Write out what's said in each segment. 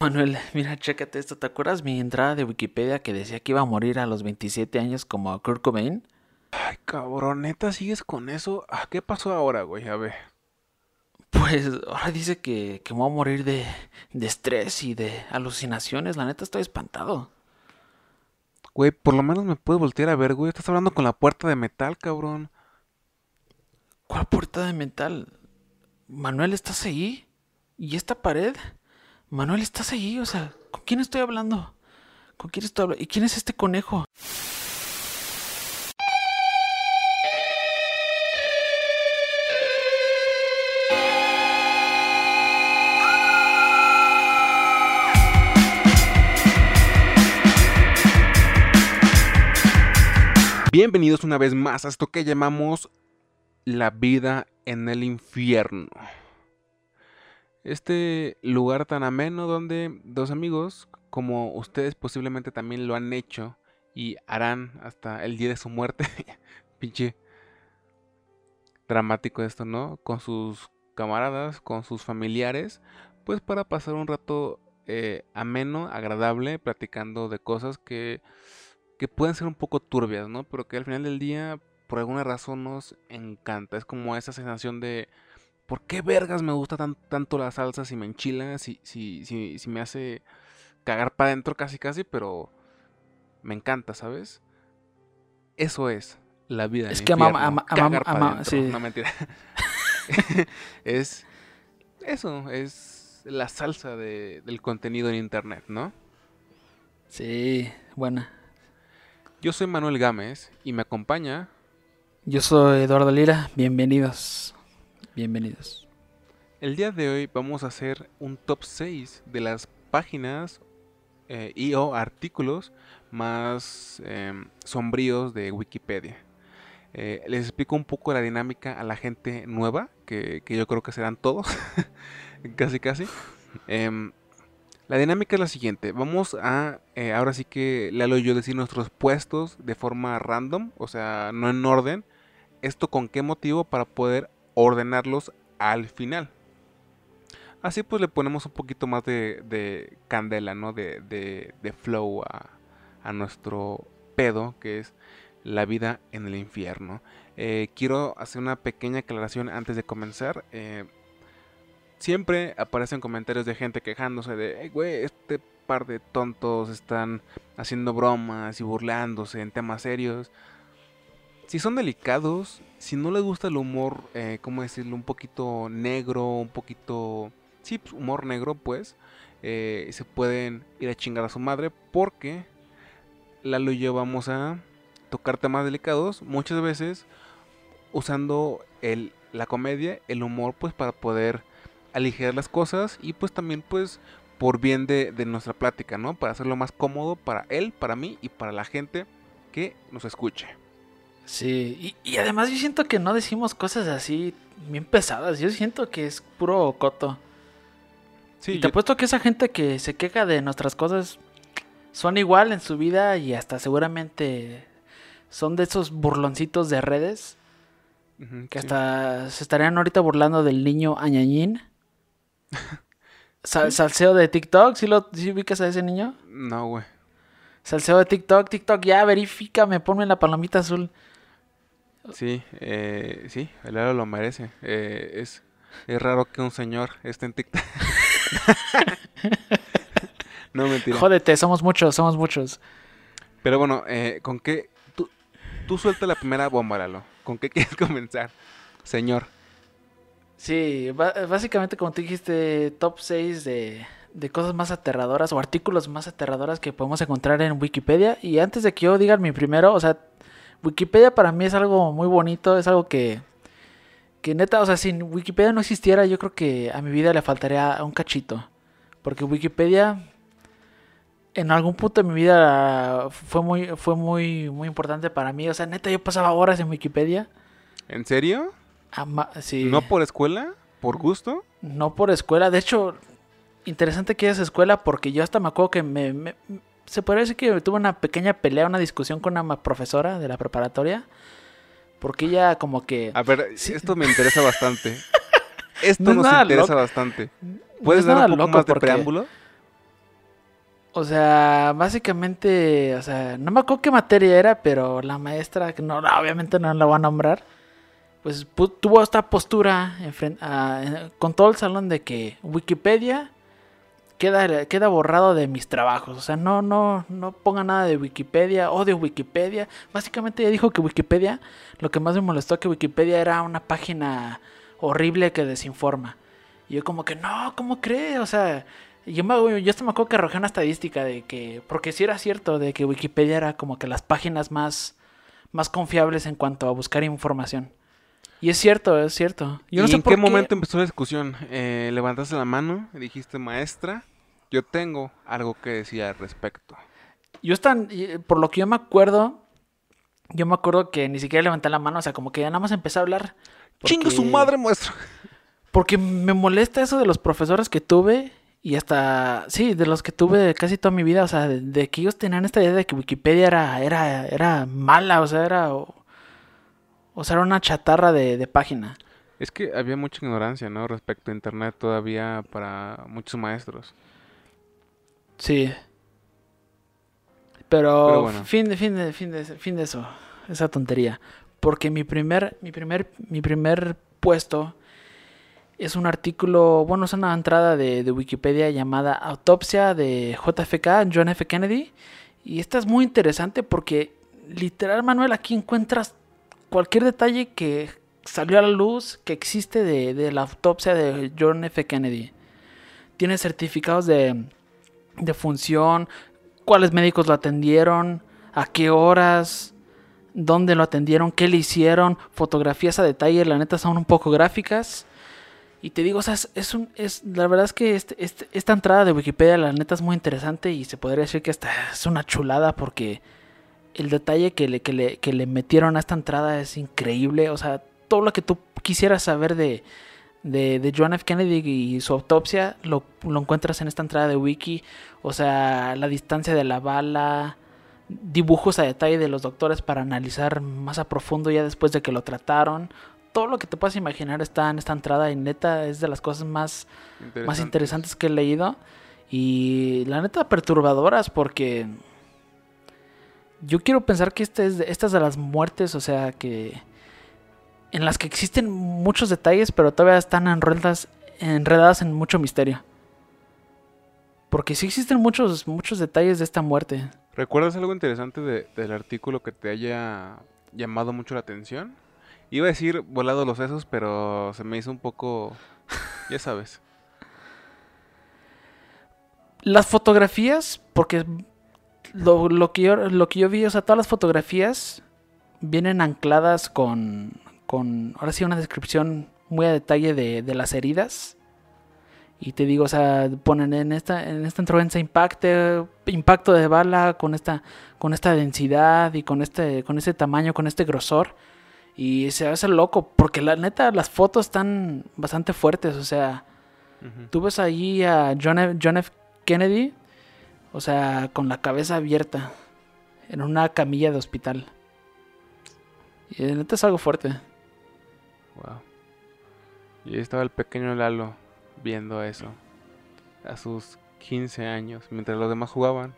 Manuel, mira, chécate esto. ¿Te acuerdas mi entrada de Wikipedia que decía que iba a morir a los 27 años como Kurt Cobain? Ay, cabrón, neta, ¿sigues con eso? Ah, ¿Qué pasó ahora, güey? A ver. Pues ahora dice que, que va a morir de, de estrés y de alucinaciones. La neta, estoy espantado. Güey, por lo menos me puedes voltear a ver, güey. Estás hablando con la puerta de metal, cabrón. ¿Cuál puerta de metal? Manuel, ¿estás ahí? ¿Y esta pared? Manuel, ¿estás ahí? O sea, ¿con quién estoy hablando? ¿Con quién estoy hablando? ¿Y quién es este conejo? Bienvenidos una vez más a esto que llamamos la vida en el infierno. Este lugar tan ameno donde dos amigos, como ustedes posiblemente también lo han hecho y harán hasta el día de su muerte, pinche dramático esto, ¿no? Con sus camaradas, con sus familiares, pues para pasar un rato eh, ameno, agradable, platicando de cosas que que pueden ser un poco turbias, ¿no? Pero que al final del día, por alguna razón, nos encanta. Es como esa sensación de, ¿por qué vergas me gusta tanto la salsa si me enchila, si, si, si, si me hace cagar para adentro casi casi, pero me encanta, ¿sabes? Eso es la vida. Es que mamá, ama, sí. No mentira. es eso, es la salsa de, del contenido en internet, ¿no? Sí, buena. Yo soy Manuel Gámez y me acompaña. Yo soy Eduardo Lira. Bienvenidos. Bienvenidos. El día de hoy vamos a hacer un top 6 de las páginas eh, y o artículos más em, sombríos de Wikipedia. Eh, les explico un poco la dinámica a la gente nueva, que, que yo creo que serán todos, casi casi. Em, la dinámica es la siguiente. Vamos a, eh, ahora sí que Lalo y yo decir nuestros puestos de forma random, o sea, no en orden. ¿Esto con qué motivo? Para poder ordenarlos al final. Así pues le ponemos un poquito más de, candela, ¿no? De, de, flow a, a, nuestro pedo, que es la vida en el infierno. Eh, quiero hacer una pequeña aclaración antes de comenzar. Eh, siempre aparecen comentarios de gente quejándose de, güey, este par de tontos están haciendo bromas y burlándose en temas serios. Si son delicados, si no les gusta el humor, eh, ¿cómo decirlo? Un poquito negro, un poquito... Sí, pues, humor negro, pues. Eh, se pueden ir a chingar a su madre porque Lalo y yo vamos a tocar temas delicados muchas veces usando el, la comedia, el humor, pues para poder aligerar las cosas y pues también pues por bien de, nuestra plática, ¿no? Para hacerlo más cómodo para él, para mí y para la gente que nos escuche. Sí, y, además yo siento que no decimos cosas así bien pesadas, yo siento que es puro coto. Sí, y te apuesto que esa gente que se queja de nuestras cosas son igual en su vida y hasta seguramente son de esos burloncitos de redes que hasta se estarían ahorita burlando del niño añañín salseo de TikTok, ¿sí, lo, ¿sí ubicas a ese niño? No, güey. Salseo de TikTok, TikTok, ya, verifícame, ponme la palomita azul. Sí, eh, sí, el aro lo merece. Eh, es, es raro que un señor esté en TikTok. no, mentira. Jódete, somos muchos, somos muchos. Pero bueno, eh, ¿con qué? Tú, tú suelta la primera bomba, Lalo. ¿Con qué quieres comenzar, señor? Sí, básicamente como tú dijiste, top 6 de, de, cosas más aterradoras o artículos más aterradoras que podemos encontrar en Wikipedia. Y antes de que yo diga mi primero, o sea, Wikipedia para mí es algo muy bonito, es algo que, que neta, o sea, si Wikipedia no existiera, yo creo que a mi vida le faltaría un cachito. Porque Wikipedia en algún punto de mi vida fue muy, fue muy, muy importante para mí. O sea, neta, yo pasaba horas en Wikipedia. ¿En serio? ¿No por escuela? ¿Por gusto? No por escuela. De hecho, interesante que es escuela porque yo hasta me acuerdo que me, se puede decir que tuve una pequeña pelea, una discusión con una profesora de la preparatoria. Porque ella como que... A ver, esto me interesa bastante. esto No es nos interesa loco. bastante. ¿Puedes es dar un poco más de porque- preámbulo? O sea, básicamente, o sea, no me acuerdo qué materia era, pero la maestra, que no, obviamente no la voy a nombrar, pues pu- tuvo esta postura enfren- a- en- con todo el salón de que Wikipedia queda, queda borrado de mis trabajos. O sea, no, no, no ponga nada de Wikipedia, odio Wikipedia. Básicamente ella dijo que Wikipedia, lo que más me molestó que Wikipedia era una página horrible que desinforma. Y yo como que, no, ¿cómo cree? O sea, yo, me, yo hasta me acuerdo que arrojé una estadística de que, porque sí era cierto, de que Wikipedia era como que las páginas más, más confiables en cuanto a buscar información. Y es cierto, es cierto. Yo no ¿Y sé en por qué qué momento empezó la discusión? Eh, levantaste la mano y dijiste, maestra, yo tengo algo que decir al respecto. Yo están, por lo que yo me acuerdo, yo me acuerdo que ni siquiera levanté la mano, o sea, como que ya nada más empecé a hablar. ¡Chinga su porque- madre, maestro! Porque me molesta eso de los profesores que tuve y hasta, sí, de los que tuve casi toda mi vida, o sea, de, de que ellos tenían esta idea de que Wikipedia era, era, era mala, o sea, era, o, sea, era una chatarra de, de página. Es que había mucha ignorancia, ¿no? Respecto a internet todavía para muchos maestros. Sí. Pero, Pero bueno. fin de, fin de, fin de, fin de eso, esa tontería. Porque mi primer, mi primer, mi primer puesto es un artículo, bueno, es una entrada de, de Wikipedia llamada Autopsia de JFK, John F. Kennedy. Y esta es muy interesante porque, literal, Manuel, aquí encuentras cualquier detalle que salió a la luz que existe de, la autopsia de John F. Kennedy. Tiene certificados de, de función, cuáles médicos lo atendieron, a qué horas, dónde lo atendieron, qué le hicieron, fotografías a detalle, la neta son un poco gráficas. Y te digo, o es, un, la verdad es que este, este- esta entrada de Wikipedia, la neta es muy interesante y se podría decir que hasta es una chulada porque el detalle que le, que le, que le metieron a esta entrada es increíble. O sea, todo lo que tú quisieras saber de, de, de John F. Kennedy y su autopsia lo, lo encuentras en esta entrada de Wiki. O sea, la distancia de la bala, dibujos a detalle de los doctores para analizar más a profundo ya después de que lo trataron. Todo lo que te puedas imaginar está en esta entrada y neta es de las cosas más, más interesantes que he leído. Y la neta perturbadoras porque yo quiero pensar que este es de, estas de las muertes, o sea, que en las que existen muchos detalles, pero todavía están enredadas, enredadas en mucho misterio. Porque sí existen muchos, muchos detalles de esta muerte. ¿Recuerdas algo interesante de- del artículo que te haya llamado mucho la atención? Iba a decir volado los sesos, pero se me hizo un poco... Ya sabes. Las fotografías, porque lo, lo que yo, lo que yo vi, o sea, todas las fotografías vienen ancladas con, con, ahora sí, una descripción muy a detalle de, de las heridas. Y te digo, o sea, ponen en esta, en esta impacto, impacto de bala con esta, con esta densidad y con este, con ese tamaño, con este grosor. Y se hace loco, porque la neta, las fotos están bastante fuertes, o sea. Tú ves ahí a John F. John F. Kennedy, o sea, con la cabeza abierta, en una camilla de hospital. Y la neta es algo fuerte. Wow. Y ahí estaba el pequeño Lalo viendo eso. A sus 15 años. Mientras los demás jugaban.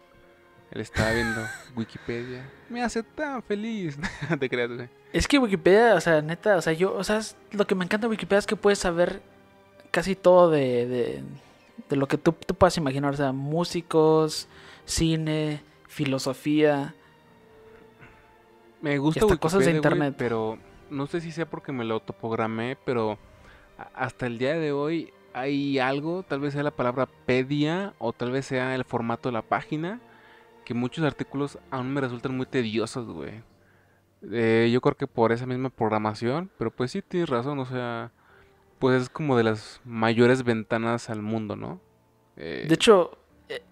Él estaba viendo Wikipedia. Me hace tan feliz. Te creas. Es que Wikipedia, o sea, neta, o sea, yo, o sea, es- lo que me encanta de Wikipedia es que puedes saber casi todo de, de, de lo que tú, tú puedas imaginar, o sea, músicos, cine, filosofía. Me gusta hasta cosas de internet. pero no sé si sea porque me lo autoprogramé, pero hasta el día de hoy hay algo, tal vez sea la palabra pedia o tal vez sea el formato de la página, que muchos artículos aún me resultan muy tediosos, güey. Eh, yo creo que por esa misma programación, pero pues sí tienes razón, o sea, pues es como de las mayores ventanas al mundo, ¿no? Eh, De hecho, eh,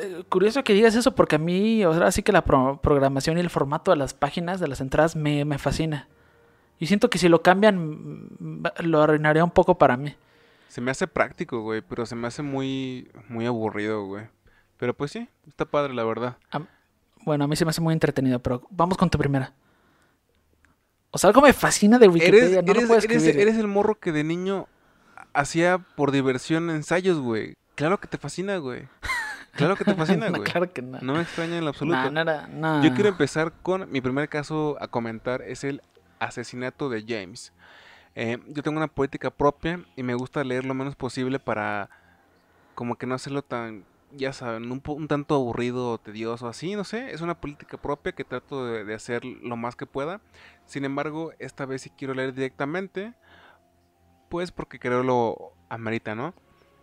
eh, curioso que digas eso porque a mí, o sea, así que la pro- programación y el formato de las páginas, de las entradas, me, me fascina. Y siento que si lo cambian, lo arruinaría un poco para mí. Se me hace práctico, güey, pero se me hace muy, muy aburrido, güey. Pero pues sí, está padre, la verdad. Bueno, a mí se me hace muy entretenido, pero vamos con tu primera. O sea, algo me fascina de Wikipedia, Eres, no lo eres- puedo eres- el morro que de niño hacía por diversión ensayos, güey. Claro que te fascina, güey. Claro que te fascina, No, güey. claro que no. No me extraña en lo absoluto. No no. Yo quiero empezar con mi primer caso a comentar es el asesinato de James. Eh, yo tengo una política propia y me gusta leer lo menos posible para como que no hacerlo tan, ya saben, un, un tanto aburrido tedioso, así, no sé. Es una política propia que trato de, de hacer lo más que pueda. Sin embargo, esta vez sí quiero leer directamente, pues porque creo lo amerita, ¿no?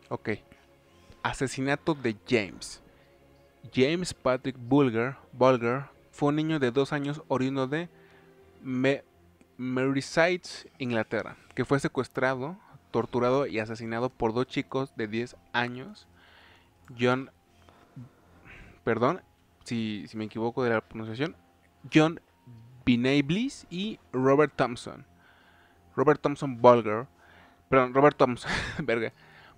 Ok. Asesinato de James. James Patrick Bulger, Bulger fue un niño de dos años oriundo de Me- Merseyside, Inglaterra, que fue secuestrado, torturado y asesinado por dos chicos de 10 años, John, perdón si, me equivoco de la pronunciación, John Bliss y Robert Thompson. Robert Thompson Bulger, perdón, Robert Thompson, verga.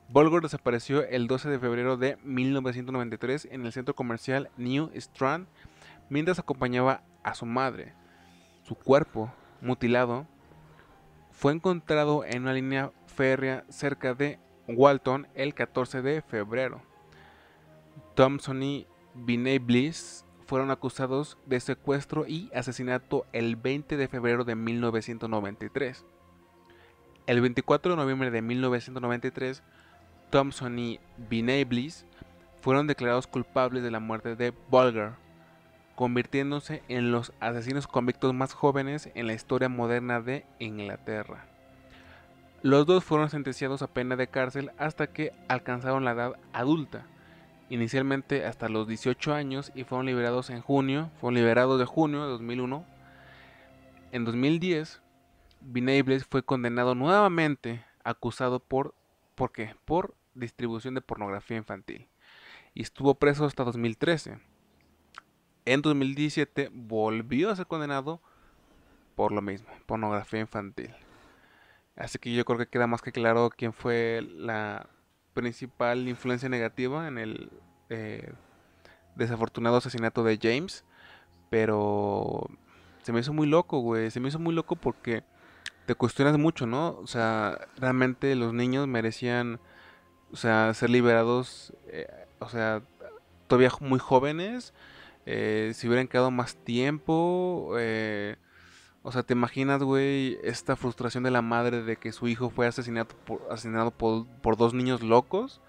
Bulger desapareció el 12 de febrero de 1993 en el centro comercial New Strand mientras acompañaba a su madre. Su cuerpo, mutilado, fue encontrado en una línea férrea cerca de Walton el 14 de febrero. Thompson y Binney Bliss fueron acusados de secuestro y asesinato el 20 de febrero de 1993. El 24 de noviembre de 1993, Thompson y Binney Bliss fueron declarados culpables de la muerte de Bulger, convirtiéndose en los asesinos convictos más jóvenes en la historia moderna de Inglaterra. Los dos fueron sentenciados a pena de cárcel hasta que alcanzaron la edad adulta, inicialmente hasta los 18 años y fueron liberados en junio, fueron liberados de junio de 2001. En 2010, Binney Bliss fue condenado nuevamente, acusado por ¿por qué? Por distribución de pornografía infantil y estuvo preso hasta 2013. En 2017 volvió a ser condenado por lo mismo, pornografía infantil. Así que yo creo que queda más que claro quién fue la principal influencia negativa en el eh, desafortunado asesinato de James. Pero se me hizo muy loco, güey. Se me hizo muy loco porque te cuestionas mucho, ¿no? O sea, realmente los niños merecían, o sea, ser liberados, eh, o sea, todavía muy jóvenes. eh, si hubieran quedado más tiempo, eh, o sea, ¿te imaginas, güey, esta frustración de la madre de que su hijo fue asesinado por, asesinado por, por dos niños locos?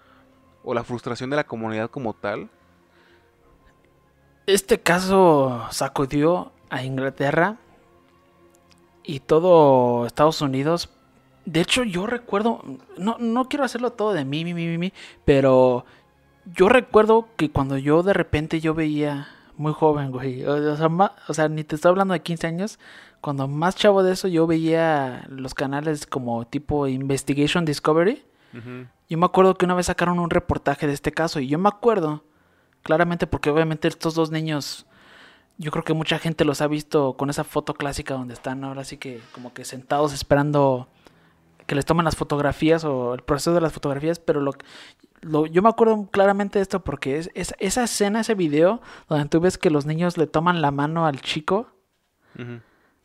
¿O la frustración de la comunidad como tal? Este caso sacudió a Inglaterra y todo Estados Unidos. De hecho, yo recuerdo, no, no quiero hacerlo todo de mí, mí, mí, mí, pero yo recuerdo que cuando yo de repente yo veía muy joven, güey, o sea, o sea, ni te estoy hablando de 15 años, cuando más chavo de eso yo veía los canales como tipo Investigation Discovery. Yo me acuerdo que una vez sacaron un reportaje de este caso y yo me acuerdo claramente porque obviamente estos dos niños, yo creo que mucha gente los ha visto con esa foto clásica donde están ahora sí que como que sentados esperando que les tomen las fotografías o el proceso de las fotografías, pero lo, lo- yo me acuerdo claramente de esto porque es, es- esa escena, ese video donde tú ves que los niños le toman la mano al chico, Ujú.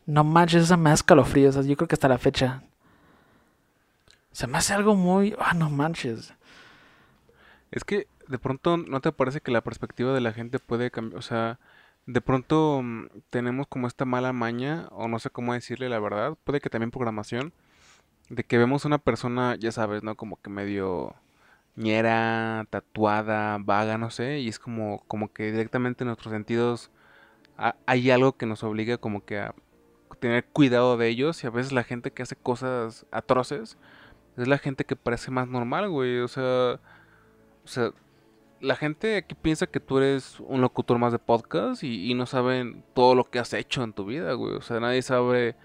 No manches, esa me da escalofríos, o sea, yo creo que hasta la fecha. Se me hace algo muy... Ah, no manches. Es que de pronto no te parece que la perspectiva de la gente puede cambiar, o sea, de pronto mm, tenemos como esta mala maña, o no sé cómo decirle la verdad, puede que también programación, de que vemos una persona, ya sabes, ¿no? Como que medio ñera, tatuada, vaga, no sé, y es como, como que directamente en nuestros sentidos ha- hay algo que nos obliga como que a tener cuidado de ellos, y a veces la gente que hace cosas atroces es la gente que parece más normal, güey, o sea... O sea, la gente aquí piensa que tú eres un locutor más de podcast y, y no saben todo lo que has hecho en tu vida, güey. O sea, nadie sabe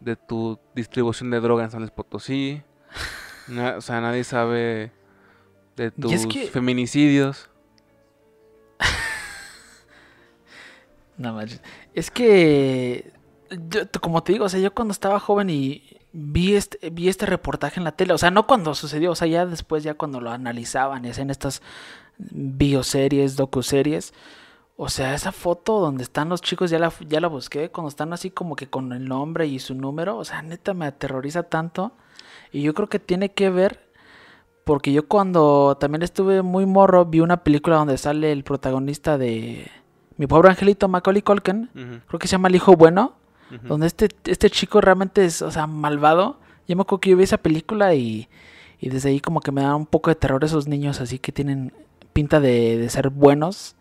de tu distribución de droga en San Luis Potosí. Na- o sea, nadie sabe de tus es que- feminicidios. No manches. Es que, yo, como te digo, o sea, yo cuando estaba joven y vi este, vi este reportaje en la tele, o sea, no cuando sucedió, o sea, ya después, ya cuando lo analizaban y hacían estas bioseries, docuseries, o sea, esa foto donde están los chicos, ya la, ya la busqué, cuando están así como que con el nombre y su número, o sea, neta me aterroriza tanto. Y yo creo que tiene que ver Porque yo cuando también estuve muy morro, vi una película donde sale el protagonista de Mi pobre angelito, Macaulay Culkin. Ujú, Creo que se llama El Hijo Bueno. Donde este, este chico realmente es, o sea, malvado. Yo me acuerdo que yo vi esa película y, y desde ahí como que me da un poco de terror esos niños así que tienen pinta de, de ser buenos.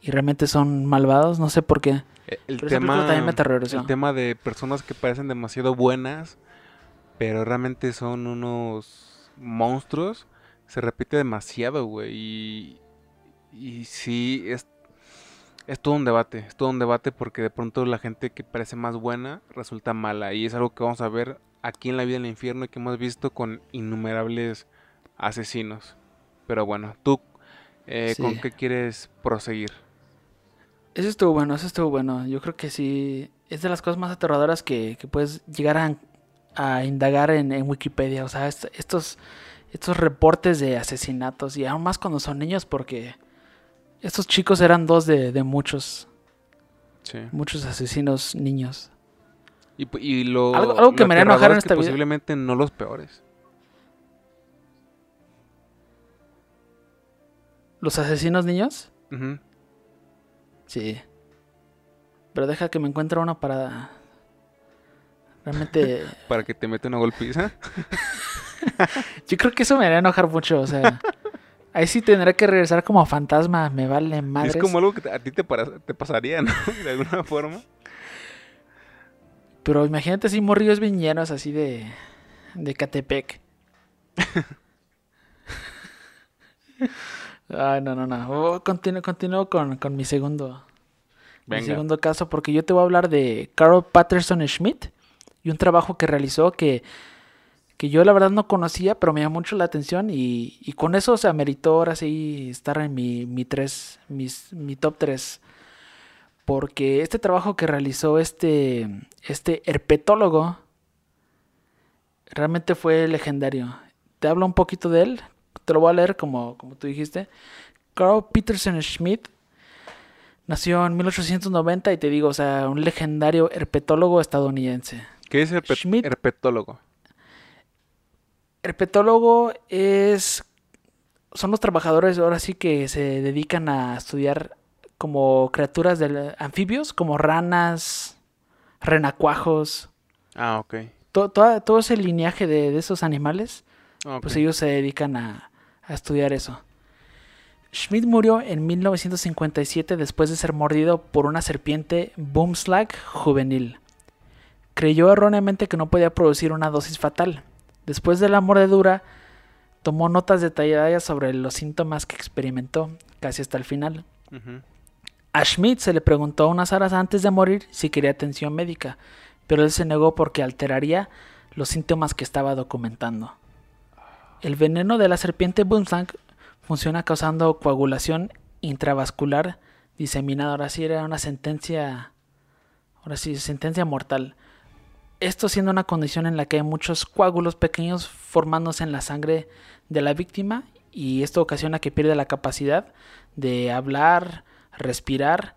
Y realmente son malvados, no sé por qué. Eh, El Pero tema, también me aterrorizó. el tema de personas que parecen demasiado buenas, pero realmente son unos monstruos, se repite demasiado, güey. Y, y sí, es, es todo un debate, es todo un debate porque de pronto la gente que parece más buena resulta mala. Y es algo que vamos a ver aquí en la vida del infierno y que hemos visto con innumerables asesinos. Pero bueno, tú, eh, ¿con qué quieres proseguir? Eso estuvo bueno, eso estuvo bueno. Yo creo que sí, es de las cosas más aterradoras que, que puedes llegar a, a indagar en, en Wikipedia. O sea, est- estos, estos reportes de asesinatos, y aún más cuando son niños, porque estos chicos eran dos de, de muchos, Sí. muchos asesinos niños. Y, lo, Algo- algo que me haría enojar en esta vida- posiblemente no los peores. ¿Los asesinos niños? Sí. Pero deja que me encuentre uno para... Realmente... Para que te meta una golpiza. Yo creo que eso me haría enojar mucho, o sea... Ahí sí tendré que regresar como fantasma, me vale madres. Es como algo que a ti te, para- te pasaría, ¿no? De alguna forma. Pero imagínate así morrillos bien llenos así de... De Catepec. Ay, no, no, no. Oh, continúo, continúo con, con mi segundo... Mi segundo caso, porque yo te voy a hablar de Carl Patterson Schmidt y un trabajo que realizó que, que yo la verdad no conocía, pero me llamó mucho la atención y, y con eso se ameritó ahora sí estar en mi, mi, tres, mis, mi top 3. Porque este trabajo que realizó este, este herpetólogo realmente fue legendario. Te hablo un poquito de él, te lo voy a leer como, como tú dijiste. Carl Peterson Schmidt Nació en 1890 y te digo, o sea, un legendario herpetólogo estadounidense. ¿Qué es Schmidt. herpetólogo? Herpetólogo es... Son los trabajadores ahora sí que se dedican a estudiar como criaturas de anfibios, como ranas, renacuajos, Ah, ok. todo ese lineaje de, de esos animales, Ah, pues ellos se dedican a, a estudiar eso. Schmidt murió en 1957 después de ser mordido por una serpiente Boomslag juvenil. Creyó erróneamente que no podía producir una dosis fatal. Después de la mordedura, tomó notas detalladas sobre los síntomas que experimentó, casi hasta el final. A Schmidt se le preguntó unas horas antes de morir si quería atención médica, pero él se negó porque alteraría los síntomas que estaba documentando. El veneno de la serpiente Boomslang funciona causando coagulación intravascular diseminada. Ahora sí era una sentencia, ahora sí, sentencia mortal. Esto siendo una condición en la que hay muchos coágulos pequeños formándose en la sangre de la víctima y esto ocasiona que pierde la capacidad de hablar, respirar,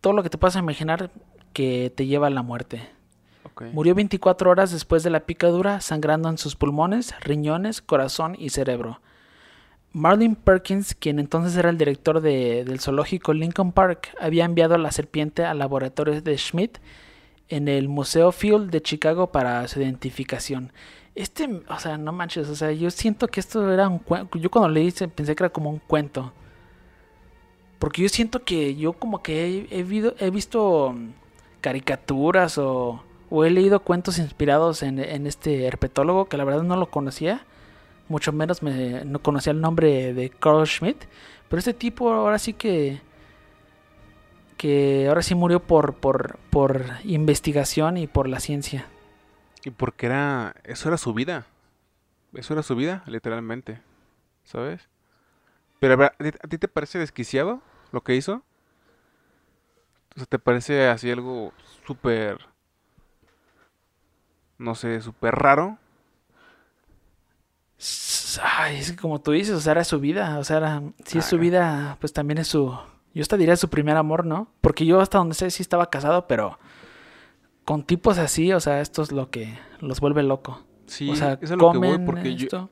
todo lo que te puedas imaginar que te lleva a la muerte. Murió 24 horas después de la picadura, sangrando en sus pulmones, riñones, corazón y cerebro. Marlin Perkins, quien entonces era el director de- del zoológico Lincoln Park, había enviado a la serpiente al laboratorio de Schmidt en el Museo Field de Chicago para su identificación. Este, o sea, no manches, o sea, yo siento que esto era un cuento. Yo cuando leí pensé que era como un cuento. Porque yo siento que yo como que he visto mm, caricaturas o, o he leído cuentos inspirados en, en este herpetólogo que la verdad no lo conocía. Mucho menos me, no conocía el nombre de Carl Schmidt. Pero este tipo ahora sí que... Que ahora sí murió por, por, por investigación y por la ciencia. Y porque era. Eso era su vida. Eso era su vida, literalmente. ¿Sabes? Pero a, ver, ¿a ti- ¿a ti te parece desquiciado lo que hizo? O sea, ¿te parece así algo súper. No sé, súper raro? Ay, es que como tú dices, o sea, era su vida. O sea, era, si es su Ah. vida, pues también es su. Yo hasta diría su primer amor, ¿no? Porque yo hasta donde sé sí estaba casado, pero con tipos así, o sea, esto es lo que los vuelve loco. Sí, o sea, eso es a lo que voy porque yo.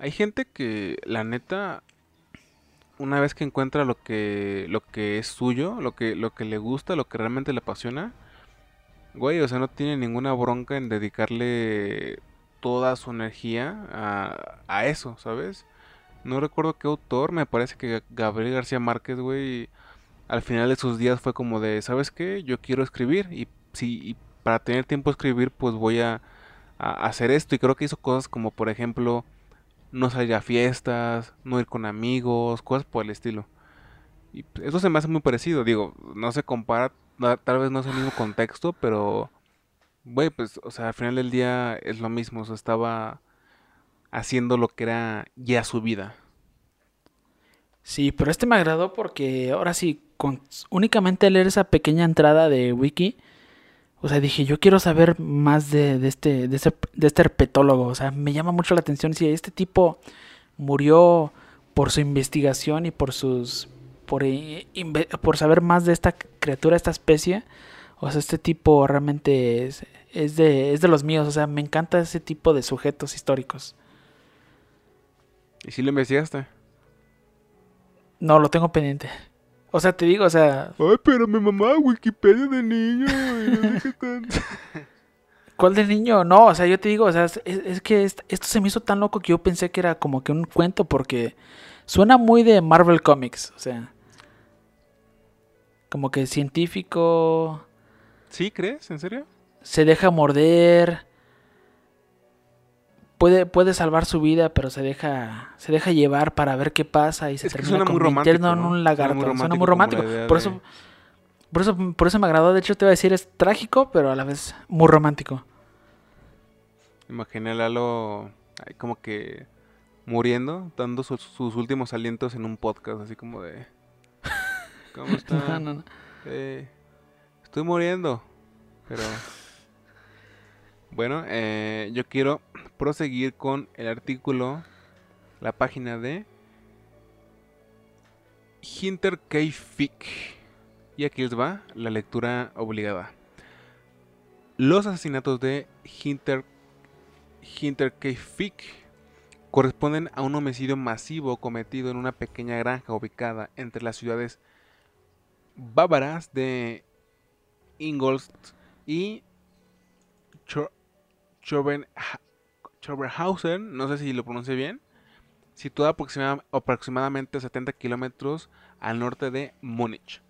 Hay gente que, la neta, una vez que encuentra lo que, lo que es suyo, lo que, lo que le gusta, lo que realmente le apasiona, güey, o sea, no tiene ninguna bronca en dedicarle toda su energía a, a eso, ¿sabes? No recuerdo qué autor, me parece que Gabriel García Márquez, güey, al final de sus días fue como de, ¿sabes qué? Yo quiero escribir y si y para tener tiempo a escribir, pues voy a, a hacer esto. Y creo que hizo cosas como, por ejemplo, no salir a fiestas, no ir con amigos, cosas por el estilo. Y eso se me hace muy parecido, digo, no se compara, tal vez no es el mismo contexto, pero, güey, pues, o sea, al final del día es lo mismo, o sea, estaba haciendo lo que era ya su vida. Sí, pero este me agradó porque ahora sí, con únicamente leer esa pequeña entrada de wiki, o sea, dije, yo quiero saber más de, de este, de este, herpetólogo. O sea, me llama mucho la atención si este tipo murió por su investigación y por sus, por, eh, por saber más de esta criatura, esta especie. O sea, este tipo realmente es, es de, es de los míos. O sea, me encanta ese tipo de sujetos históricos. ¿Y si lo investigaste? No, lo tengo pendiente. O sea, te digo, o sea, Ay, pero mi mamá, Wikipedia de niño, y no. ¿Cuál del niño? No, o sea, yo te digo, o sea, es, es que est- esto se me hizo tan loco que yo pensé que era como que un cuento porque suena muy de Marvel Comics, o sea, como que científico ¿Sí crees? ¿En serio? se deja morder, puede, puede salvar su vida, pero se deja, se deja llevar para ver qué pasa y se Es termina convirtiendo en un Suena muy lagarto. Suena muy romántico. Por de- eso, por eso, por eso me agradó. De hecho, te iba a decir es trágico, pero a la vez muy romántico. Imaginé a Lalo como que muriendo, dando sus, sus últimos alientos en un podcast, así como de... ¿Cómo No, están? no, no. Eh, estoy muriendo, pero... Bueno, eh, yo quiero proseguir con el artículo, la página de Hinter K. Fick. Y aquí les va la lectura obligada. Los asesinatos de Hinter, Hinter K. Fick corresponden a un homicidio masivo cometido en una pequeña granja ubicada entre las ciudades bávaras de Ingolstadt y Chor- Schoberhausen, no sé si lo pronuncié bien, situada aproxima- aproximadamente 70 kilómetros al norte de Múnich.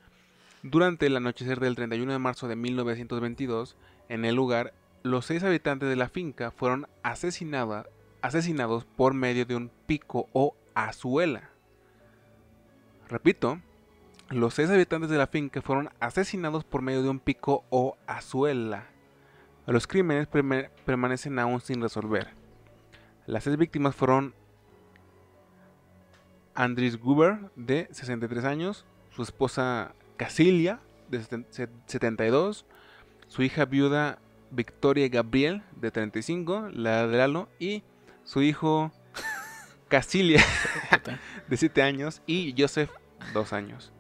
Durante el anochecer del 31 de marzo de 1922, en el lugar, los seis habitantes de la finca fueron asesinados por medio de un pico o azuela. Repito, los seis habitantes de la finca fueron asesinados por medio de un pico o azuela. Los crímenes permanecen aún sin resolver. Las seis víctimas fueron Andris Gruber, de 63 años, su esposa Casilia, de seten- se- 72, su hija viuda Victoria Gabriel, de 35, la de Lalo, y su hijo Casilia, de 7 años, y Joseph, 2 años.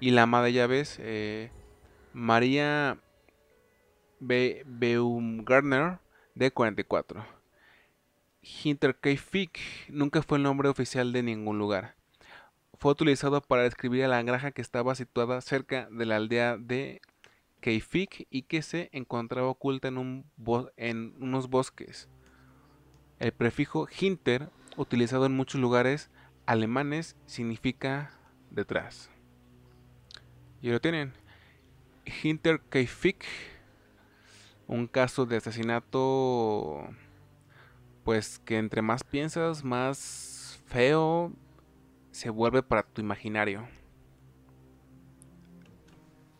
Y la ama de llaves, eh, María Be Baumgartner, de 44. Hinterkaifeck nunca fue el nombre oficial de ningún lugar. Fue utilizado para describir a la granja que estaba situada cerca de la aldea de Keifik y que se encontraba oculta en, unos bosques. El prefijo Hinter, utilizado en muchos lugares alemanes, significa detrás. Y lo tienen. Hinterkaifeck, un caso de asesinato, pues que entre más piensas, más feo se vuelve para tu imaginario.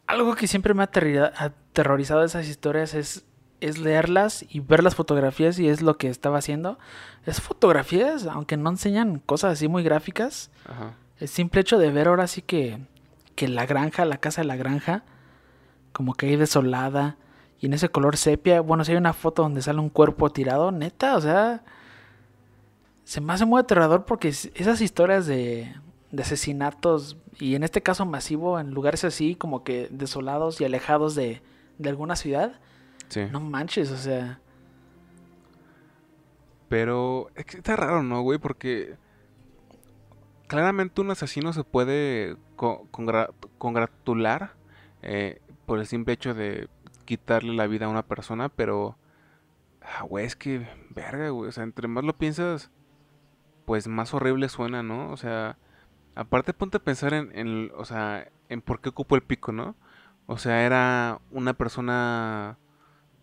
Algo que siempre me ha aterrorizado de esas historias es, es leerlas y ver las fotografías y es lo que estaba haciendo. Es fotografías, aunque no enseñan cosas así muy gráficas. Ajá. El simple hecho de ver ahora sí que, que la granja, la casa de la granja, como que ahí desolada y en ese color sepia. Bueno, si hay una foto donde sale un cuerpo tirado, neta, o sea, se me hace muy aterrador porque es- esas historias de, de asesinatos y en este caso masivo en lugares así como que desolados y alejados de, de alguna ciudad, Sí. no manches, o sea, Pero es que está raro, ¿no, güey? Porque claramente un asesino se puede congratular eh, por el simple hecho de quitarle la vida a una persona, pero... Ah, güey, es que, verga, güey. O sea, entre más lo piensas, pues más horrible suena, ¿no? O sea, aparte ponte a pensar en, o sea, en por qué ocupó el pico, ¿no? O sea, era una persona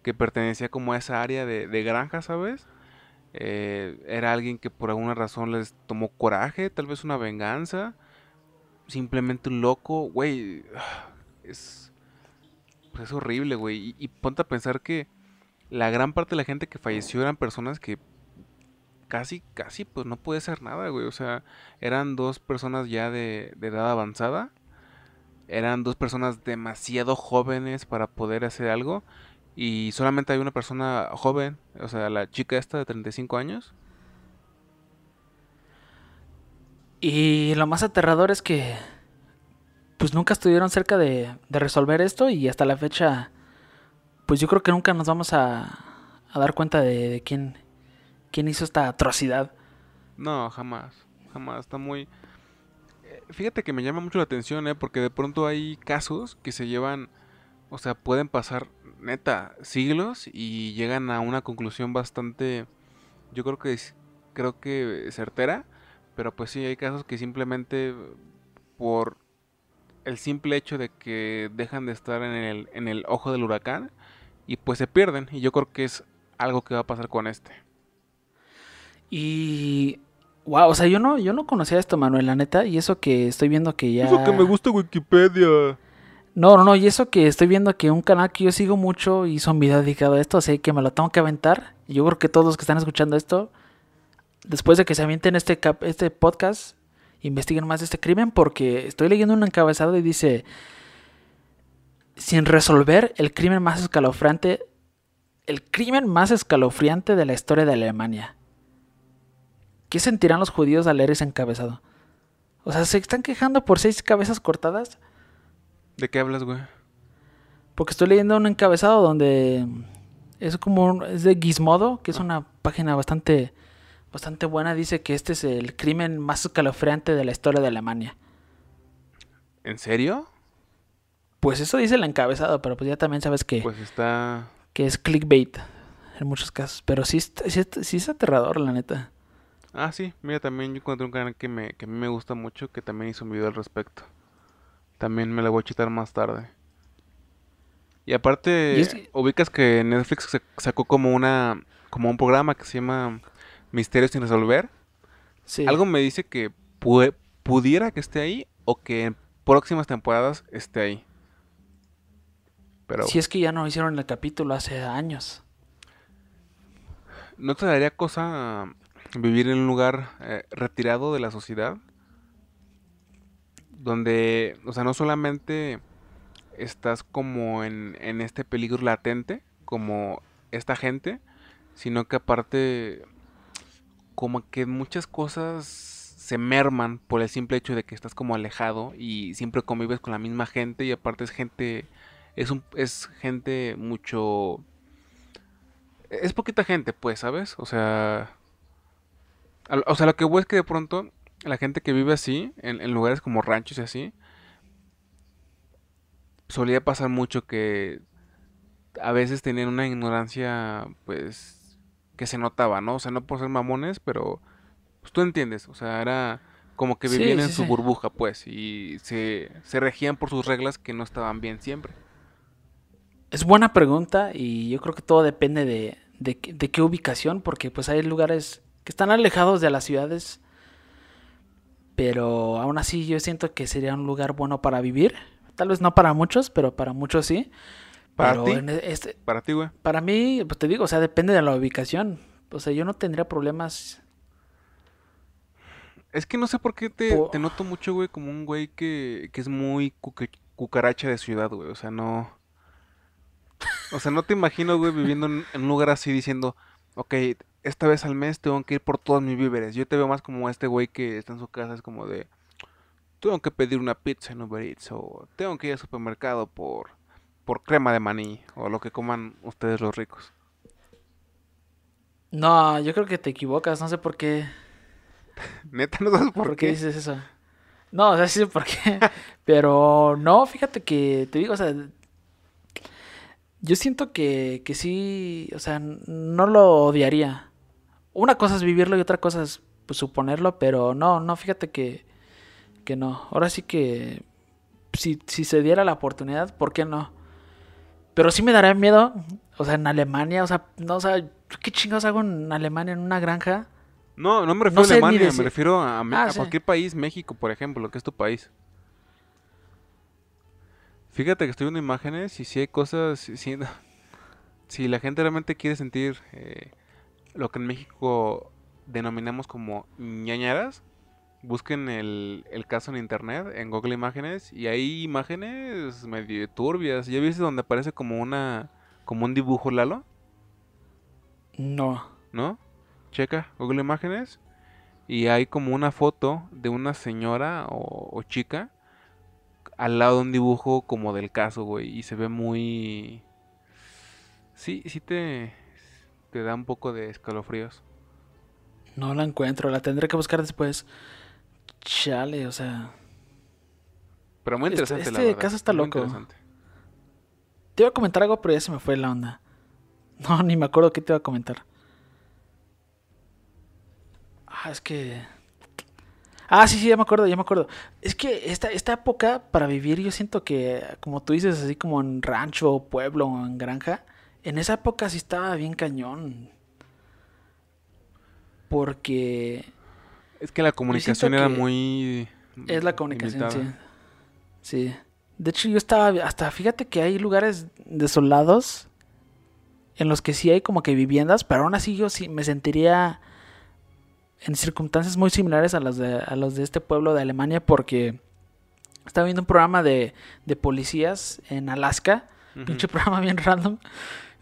que pertenecía como a esa área de, de granja, ¿sabes? Eh, era alguien que por alguna razón les tomó coraje, tal vez una venganza, simplemente un loco, güey, es, pues es horrible, güey. Y, ponte a pensar que la gran parte de la gente que falleció eran personas que casi, casi, pues no puede ser nada, güey. O sea, eran dos personas ya de, de edad avanzada, eran dos personas demasiado jóvenes para poder hacer algo y solamente hay una persona joven, o sea, la chica esta de 35 años. Y lo más aterrador es que pues nunca estuvieron cerca de, resolver esto y hasta la fecha pues yo creo que nunca nos vamos a, a dar cuenta de, quién, quién hizo esta atrocidad. No, jamás, jamás, está muy... Eh, fíjate que me llama mucho la atención, ¿eh? Porque de pronto hay casos que se llevan, o sea, pueden pasar neta, siglos y llegan a una conclusión bastante, yo creo que creo que certera, pero pues sí hay casos que simplemente por el simple hecho de que dejan de estar en el, en el ojo del huracán y pues se pierden y yo creo que es algo que va a pasar con este. Y wow, o sea, yo no yo no conocía esto, Manuel, la neta, y eso que estoy viendo que ya Eso que me gusta Wikipedia. No, no, no, y eso que estoy viendo que un canal que yo sigo mucho hizo un video dedicado a esto, así que me lo tengo que aventar. Y yo creo que todos los que están escuchando esto, después de que se avienten este, este podcast, investiguen más de este crimen, porque estoy leyendo un encabezado y dice, sin resolver el crimen más escalofriante, el crimen más escalofriante de la historia de Alemania. ¿Qué sentirán los judíos al leer ese encabezado? O sea, ¿se están quejando por seis cabezas cortadas? ¿De qué hablas, güey? Porque estoy leyendo un encabezado donde es como es de Gizmodo, que es una página bastante bastante buena, dice que este es el crimen más escalofriante de la historia de Alemania. ¿En serio? Pues eso dice el encabezado, pero pues ya también sabes que pues está que es clickbait en muchos casos, pero sí, sí, sí es aterrador, la neta. Ah, sí, mira, también yo encontré un canal que, me, que a mí me gusta mucho, que también hizo un video al respecto. También me la voy a chitar más tarde. Y aparte, ubicas que Netflix sacó como una como un programa que se llama Misterios sin resolver. Sí. Algo me dice que pudiera que esté ahí o que en próximas temporadas esté ahí. Pero si es que ya no hicieron el capítulo hace años. ¿No te daría cosa vivir en un lugar eh, retirado de la sociedad? donde, o sea, no solamente estás como en, en este peligro latente, como esta gente, sino que aparte, como que muchas cosas se merman por el simple hecho de que estás como alejado y siempre convives con la misma gente y aparte es gente, es, un, es gente mucho... Es poquita gente, pues, ¿sabes? O sea... O sea, lo que voy es que de pronto la gente que vive así, en, lugares como ranchos y así, solía pasar mucho que a veces tenían una ignorancia, pues, que se notaba, ¿no? O sea, no por ser mamones, pero pues, tú entiendes, o sea, era como que vivían en su burbuja, pues, y se, se regían por sus reglas que no estaban bien siempre. Es buena pregunta y yo creo que todo depende de, de, de qué ubicación, porque pues hay lugares que están alejados de las ciudades pero aún así yo siento que sería un lugar bueno para vivir. Tal vez no para muchos, pero para muchos sí. ¿Para ti? E, este, para ti, güey. Para mí, pues te digo, o sea, depende de la ubicación. O sea, yo no tendría problemas. Es que no sé por qué te, te noto mucho, güey, como un güey que, que es muy cucaracha de ciudad, güey. O sea, no... O sea, no te imagino, güey, viviendo en un lugar así diciendo, ok, esta vez al mes tengo que ir por todos mis víveres. Yo te veo más como este güey que está en su casa, es como de, tengo que pedir una pizza en Uber Eats o tengo que ir al supermercado por, por crema de maní o lo que coman ustedes los ricos. No, yo creo que te equivocas, no sé por qué. Neta, no sabes por, ¿Por qué. qué dices eso? No, o sea, sí sé por qué. Pero no, fíjate que te digo, o sea, yo siento que, que sí, o sea, no lo odiaría. Una cosa es vivirlo y otra cosa es pues, suponerlo, pero no, no, fíjate que, que no. Ahora sí que si, si se diera la oportunidad, ¿por qué no? Pero sí me daría miedo, o sea, en Alemania, o sea, no, o sea, ¿qué chingados hago en Alemania en una granja? No, no me refiero No sé a ni Alemania, decir- me refiero a, Ah, a sí. cualquier país, México, por ejemplo, que es tu país. Fíjate que estoy viendo imágenes y si hay cosas, si la gente realmente quiere sentir eh, lo que en México denominamos como ñañaras, busquen el, el caso en internet, en Google Imágenes, y hay imágenes medio turbias. ¿Ya viste donde aparece como una, como un dibujo Lalo? No. ¿no? Checa Google Imágenes y hay como una foto de una señora o, o chica al lado de un dibujo como del caso, güey, y se ve muy... Sí, sí te, te da un poco de escalofríos. No la encuentro, la tendré que buscar después. Chale, o sea. Pero muy Este- interesante, la este verdad, caso está muy loco. Te iba a comentar algo, pero ya se me fue la onda. No, ni me acuerdo qué te iba a comentar. Ah, es que. Ah, sí, sí, ya me acuerdo, ya me acuerdo. Es que esta, esta época para vivir, yo siento que, como tú dices, así como en rancho, pueblo o en granja, en esa época sí estaba bien cañón. Porque Es que la comunicación era muy... Es la comunicación, sí. limitada. Sí. De hecho, yo estaba. Hasta fíjate que hay lugares desolados en los que sí hay como que viviendas, pero aún así yo sí me sentiría en circunstancias muy similares a las de, a los de este pueblo de Alemania, porque estaba viendo un programa de, de policías en Alaska, pinche programa bien random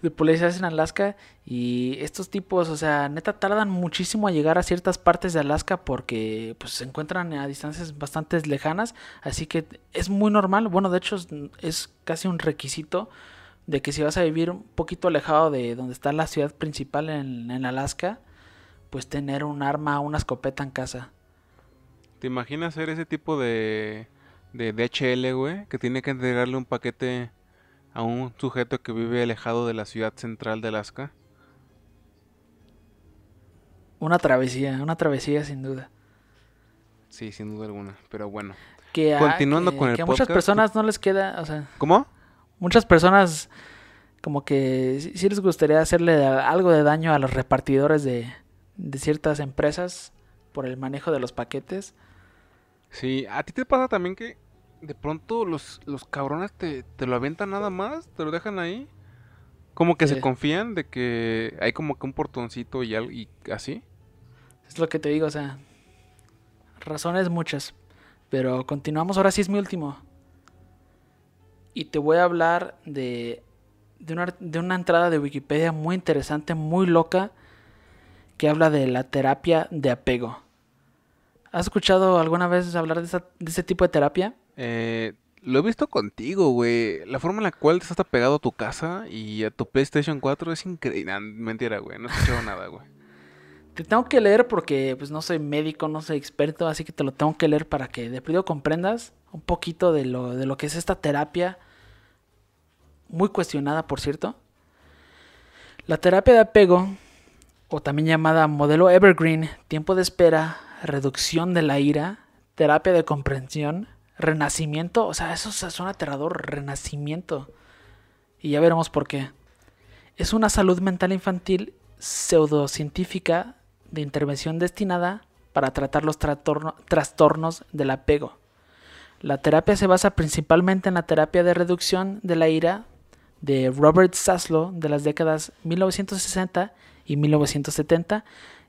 de policías en Alaska y estos tipos, o sea, neta tardan muchísimo a llegar a ciertas partes de Alaska porque pues se encuentran a distancias bastante lejanas, así que es muy normal, bueno, de hecho es, casi un requisito de que si vas a vivir un poquito alejado de donde está la ciudad principal en, en Alaska, pues tener un arma, una escopeta en casa. ¿Te imaginas ser ese tipo de, de DHL, güey? Que tiene que entregarle un paquete a un sujeto que vive alejado de la ciudad central de Alaska. Una travesía, una travesía sin duda. Sí, sin duda alguna. Pero bueno. Que a, Continuando que- con el que a muchas personas no les queda, o sea, ¿Cómo? muchas personas como que sí, sí les gustaría hacerle algo de daño a los repartidores de, de ciertas empresas por el manejo de los paquetes. Sí, ¿a ti te pasa también que de pronto los, los cabrones te, te lo avientan nada más? ¿Te lo dejan ahí? Como que se confían de que hay como que un portoncito y, al- y así. Es lo que te digo, o sea, razones muchas. Pero continuamos, ahora sí es mi último. Y te voy a hablar de, de, una, de una entrada de Wikipedia muy interesante, muy loca, que habla de la terapia de apego. ¿Has escuchado alguna vez hablar de, esa- de ese tipo de terapia? Eh, lo he visto contigo, güey. La forma en la cual estás apegado a tu casa y a tu PlayStation 4 es increíble. Mentira, güey. No he escuchado nada, güey. Te tengo que leer porque pues no soy médico, no soy experto, así que te lo tengo que leer para que de primero comprendas un poquito de lo, de lo que es esta terapia, muy cuestionada por cierto. La terapia de apego, o también llamada modelo Evergreen, tiempo de espera, reducción de la ira, terapia de comprensión, renacimiento, o sea, eso suena aterrador, renacimiento. Y ya veremos por qué. Es una salud mental infantil pseudocientífica de intervención destinada para tratar los trastornos del apego. La terapia se basa principalmente en la terapia de reducción de la ira de Robert Zaslow de las décadas 1960 y 1970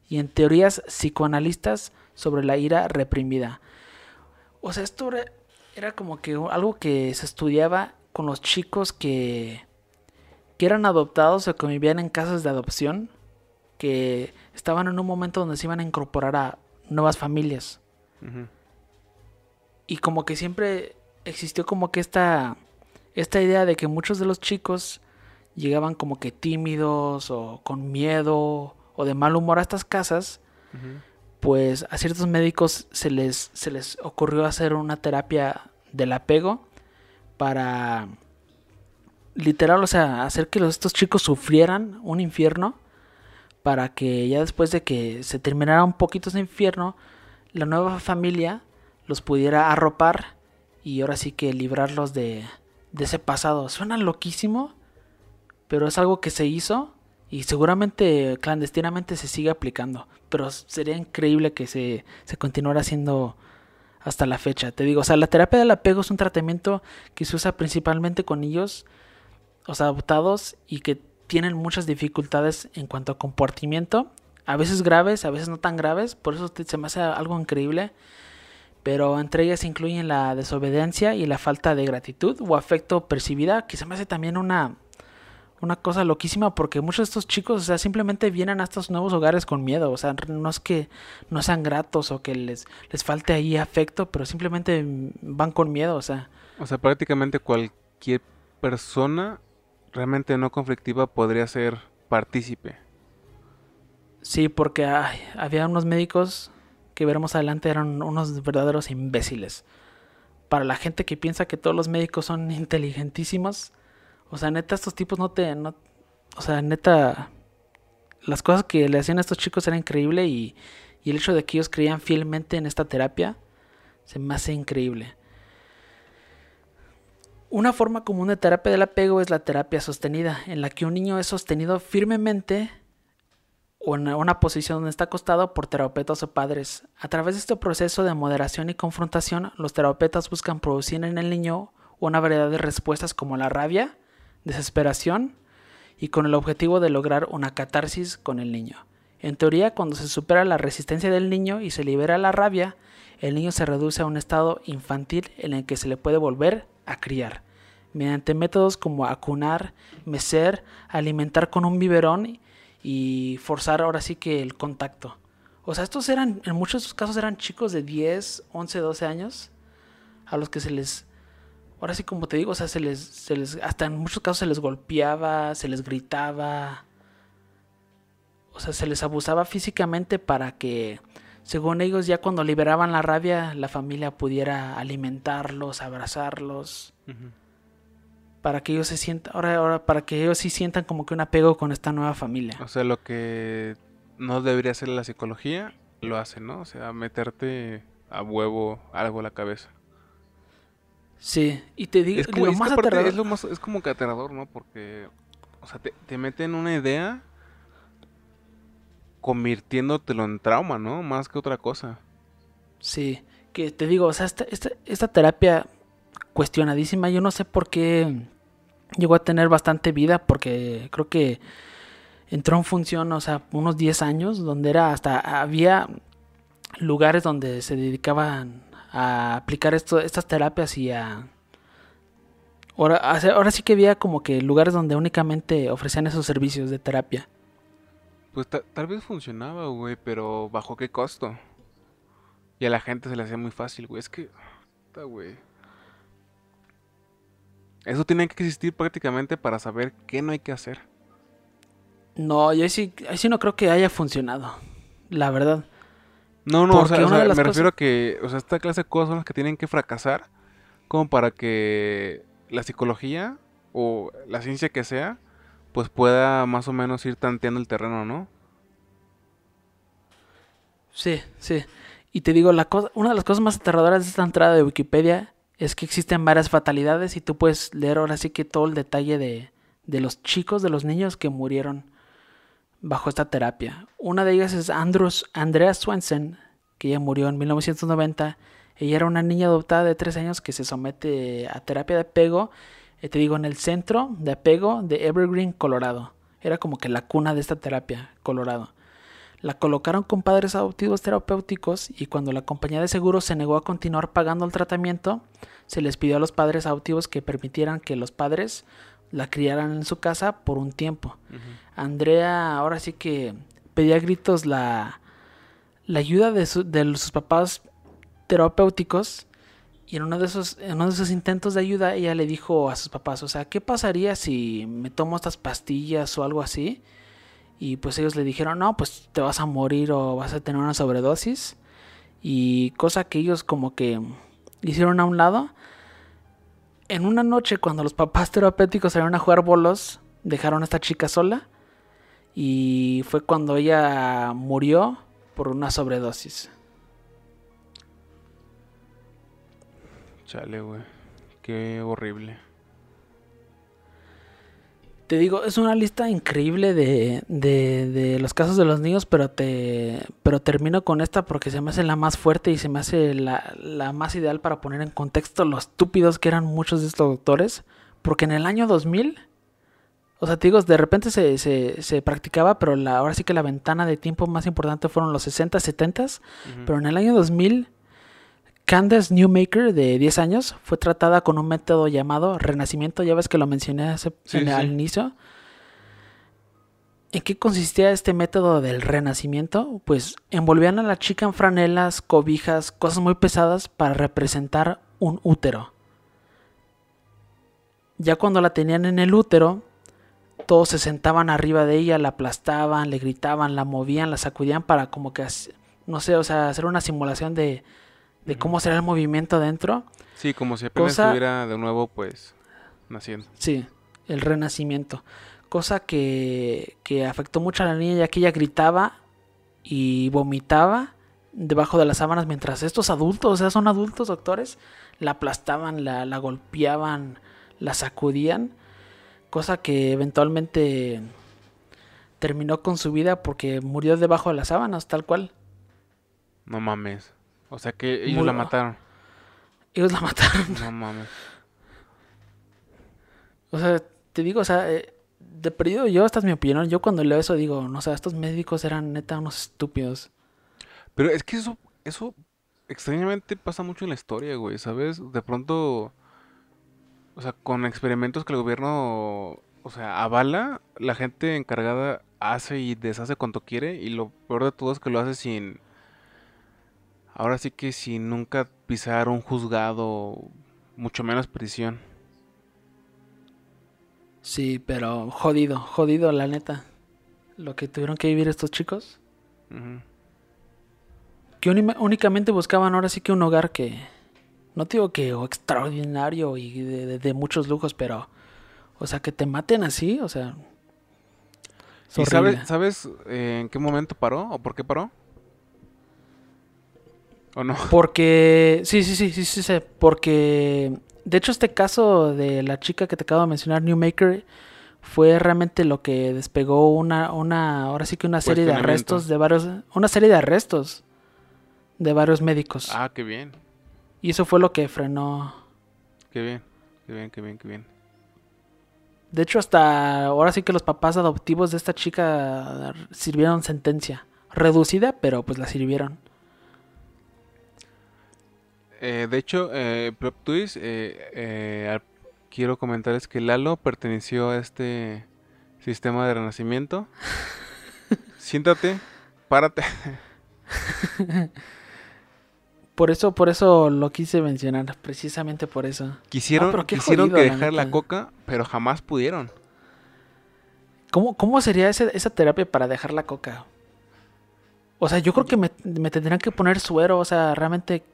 y en teorías psicoanalistas sobre la ira reprimida. O sea, esto era, como que algo que se estudiaba con los chicos que, que eran adoptados o que vivían en casas de adopción, que estaban en un momento donde se iban a incorporar a nuevas familias. Y como que siempre existió como que esta, esta idea de que muchos de los chicos llegaban como que tímidos o con miedo o o de mal humor a estas casas, pues a ciertos médicos se les, se les ocurrió hacer una terapia del apego para literal, o sea, hacer que estos chicos sufrieran un infierno para que ya después de que se terminara un poquito ese infierno, la nueva familia los pudiera arropar y ahora sí que librarlos de, de ese pasado. Suena loquísimo, pero es algo que se hizo y seguramente clandestinamente se sigue aplicando. Pero sería increíble que se, se continuara haciendo hasta la fecha. Te digo, o sea, la terapia del apego es un tratamiento que se usa principalmente con niños, o sea, adoptados y que tienen muchas dificultades en cuanto a comportamiento, a veces graves, a veces no tan graves, por eso se me hace algo increíble, pero entre ellas incluyen la desobediencia y la falta de gratitud o afecto percibida, que se me hace también una, una cosa loquísima porque muchos de estos chicos, o sea, simplemente vienen a estos nuevos hogares con miedo, o sea, no es que no sean gratos o que les, les falte ahí afecto, pero simplemente van con miedo, o sea. O sea, prácticamente cualquier persona realmente no conflictiva podría ser partícipe. Sí, porque había unos médicos que veremos adelante eran unos verdaderos imbéciles. Para la gente que piensa que todos los médicos son inteligentísimos, o sea, neta, estos tipos no te. No, o sea, neta. Las cosas que le hacían a estos chicos era increíble y, y el hecho de que ellos creían fielmente en esta terapia se me hace increíble. Una forma común de terapia del apego es la terapia sostenida, en la que un niño es sostenido firmemente o en una posición donde está acostado por terapeutas o padres. A través de este proceso de moderación y confrontación, los terapeutas buscan producir en el niño una variedad de respuestas como la rabia, desesperación y con el objetivo de lograr una catarsis con el niño. En teoría, cuando se supera la resistencia del niño y se libera la rabia, el niño se reduce a un estado infantil en el que se le puede volver a criar, mediante métodos como acunar, mecer, alimentar con un biberón y forzar ahora sí que el contacto. O sea, estos eran, en muchos casos eran chicos de 10, 11, 12 años a los que se les ahora sí como te digo, o sea, se les, se les, hasta en muchos casos se les golpeaba, se les gritaba, o sea, se les abusaba físicamente para que, según ellos, ya cuando liberaban la rabia, la familia pudiera alimentarlos, abrazarlos, para que ellos se sientan, ahora, ahora, para que ellos sí sientan como que un apego con esta nueva familia. O sea, lo que no debería hacer la psicología, lo hace, ¿no? O sea, meterte a huevo algo a la cabeza. Sí, y te digo, es como, lo más aterrador. Es, lo más, es como que aterrador, ¿no? Porque, o sea, te, te meten una idea convirtiéndotelo en trauma, ¿no? Más que otra cosa. Sí, que te digo, o sea, esta, esta, esta terapia cuestionadísima, yo no sé por qué llegó a tener bastante vida, porque creo que entró en función, o sea, unos 10 años, donde era hasta, había lugares donde se dedicaban a aplicar esto, estas terapias y a... Ahora, ahora sí que había como que lugares donde únicamente ofrecían esos servicios de terapia. Pues tal vez funcionaba, güey, pero ¿bajo qué costo? Y a la gente se le hacía muy fácil, güey. Es que... güey. Eso tiene que existir prácticamente para saber qué no hay que hacer. No, yo sí, sí no creo que haya funcionado. La verdad. No, no, o sea, me refiero a que, o sea, esta clase de cosas son las que tienen que fracasar como para que la psicología o la ciencia que sea, pues pueda más o menos ir tanteando el terreno, ¿no? Sí, sí. Y te digo, la cosa, una de las cosas más aterradoras de esta entrada de Wikipedia es que existen varias fatalidades y tú puedes leer ahora sí que todo el detalle de, de los chicos, de los niños que murieron bajo esta terapia. Una de ellas es Andrews, Andrea Swensen, que ya murió en 1990. Ella era una niña adoptada de 3 años que se somete a terapia de apego, eh, te digo, en el centro de apego de Evergreen, Colorado. Era como que la cuna de esta terapia, Colorado. La colocaron con padres adoptivos terapéuticos y cuando la compañía de seguros se negó a continuar pagando el tratamiento, se les pidió a los padres adoptivos que permitieran que los padres la criaran en su casa por un tiempo. Andrea ahora sí que pedía gritos la, la ayuda de, de sus papás terapéuticos y en uno, de esos, en uno de esos intentos de ayuda ella le dijo a sus papás, o sea, ¿qué pasaría si me tomo estas pastillas o algo así? Y pues ellos le dijeron, no, pues te vas a morir o vas a tener una sobredosis. Y cosa que ellos como que hicieron a un lado. En una noche cuando los papás terapéuticos salieron a jugar bolos, dejaron a esta chica sola. Y fue cuando ella murió por una sobredosis. Chale, güey. Qué horrible. Te digo, es una lista increíble de, de, de, los casos de los niños, pero te pero termino con esta porque se me hace la más fuerte y se me hace la, la más ideal para poner en contexto lo estúpidos que eran muchos de estos doctores. Porque en el año 2000, o sea, te digo, de repente se, se, se practicaba, pero la, ahora sí que la ventana de tiempo más importante fueron los 60, 70, uh -huh. pero en el año 2000 Candace Newmaker, de 10 años, fue tratada con un método llamado renacimiento. Ya ves que lo mencioné hace, sí, en, sí. al inicio. ¿En qué consistía este método del renacimiento? Pues envolvían a la chica en franelas, cobijas, cosas muy pesadas para representar un útero. Ya cuando la tenían en el útero, todos se sentaban arriba de ella, la aplastaban, le gritaban, la movían, la sacudían para como que, no sé, o sea, hacer una simulación de, de cómo será el movimiento dentro. Sí, como si apenas Cosa... estuviera de nuevo, pues, naciendo. Sí, el renacimiento. Cosa que, que afectó mucho a la niña, ya que ella gritaba y vomitaba debajo de las sábanas, mientras estos adultos, o sea, son adultos doctores, la aplastaban, la, la golpeaban, la sacudían. Cosa que eventualmente terminó con su vida porque murió debajo de las sábanas, tal cual. No mames. O sea que ellos la mataron. Ellos la mataron. No mames. O sea, te digo, o sea, eh, de perdido yo, esta es mi opinión. Yo cuando leo eso digo, no sé, sea, estos médicos eran neta unos estúpidos. Pero es que eso, eso extrañamente pasa mucho en la historia, güey, ¿sabes? De pronto, o sea, con experimentos que el gobierno, o sea, avala, la gente encargada hace y deshace cuanto quiere y lo peor de todo es que lo hace sin Ahora sí que sin nunca pisar un juzgado, mucho menos prisión. Sí, pero jodido, jodido la neta. Lo que tuvieron que vivir estos chicos. Uh -huh. Que únicamente buscaban ahora sí que un hogar que... No digo que extraordinario y de, de, de, muchos lujos, pero... O sea, que te maten así, o sea... ¿Y sabes, sabes eh, en qué momento paró o por qué paró? ¿O no? Porque. Sí, sí, sí, sí, sí, sí. Porque. De hecho, este caso de la chica que te acabo de mencionar, Newmaker, fue realmente lo que despegó una. una ahora sí que una serie de arrestos de varios. Una serie de arrestos de varios médicos. Ah, qué bien. Y eso fue lo que frenó. Qué bien, qué bien, qué bien, qué bien. De hecho, hasta ahora sí que los papás adoptivos de esta chica sirvieron sentencia. Reducida, pero pues la sirvieron. Eh, de hecho, eh, Plop Twist, eh, eh quiero comentarles que Lalo perteneció a este sistema de renacimiento. Siéntate, párate. por eso, por eso lo quise mencionar, precisamente por eso. Quisieron, no, quisieron jodido, que dejar la, la, coca, pero jamás pudieron. ¿Cómo, cómo sería ese, esa terapia para dejar la coca? O sea, yo creo que me, me tendrían que poner suero, o sea, realmente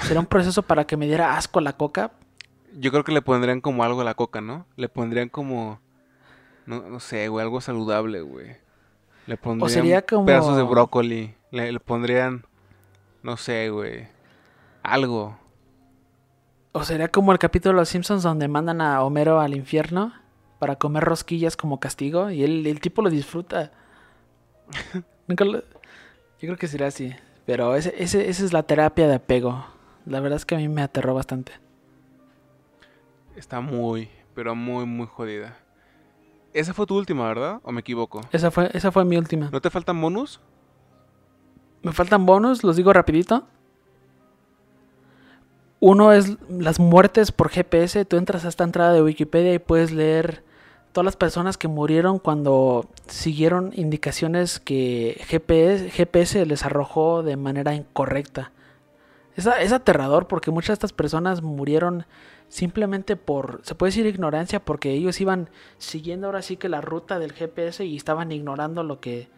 ¿Será un proceso para que me diera asco la coca? Yo creo que le pondrían como algo a la coca, ¿no? Le pondrían como. No, no sé, güey, algo saludable, güey. Le pondrían o sería como... pedazos de brócoli. Le, le pondrían. No sé, güey. Algo. O sería como el capítulo de Los Simpsons donde mandan a Homero al infierno para comer rosquillas como castigo y él, el tipo lo disfruta. Nunca lo... Yo creo que será así. Pero ese, ese, esa es la terapia de apego. La verdad es que a mí me aterró bastante. Está muy, pero muy, muy jodida. Esa fue tu última, ¿verdad? ¿O me equivoco? Esa fue, esa fue mi última. ¿No te faltan bonus? Me faltan bonus, los digo rapidito. Uno es las muertes por GPS. Tú entras a esta entrada de Wikipedia y puedes leer todas las personas que murieron cuando siguieron indicaciones que GPS, GPS les arrojó de manera incorrecta. Es, es, aterrador porque muchas de estas personas murieron simplemente por, se puede decir ignorancia, porque ellos iban siguiendo ahora sí que la ruta del GPS y estaban ignorando lo que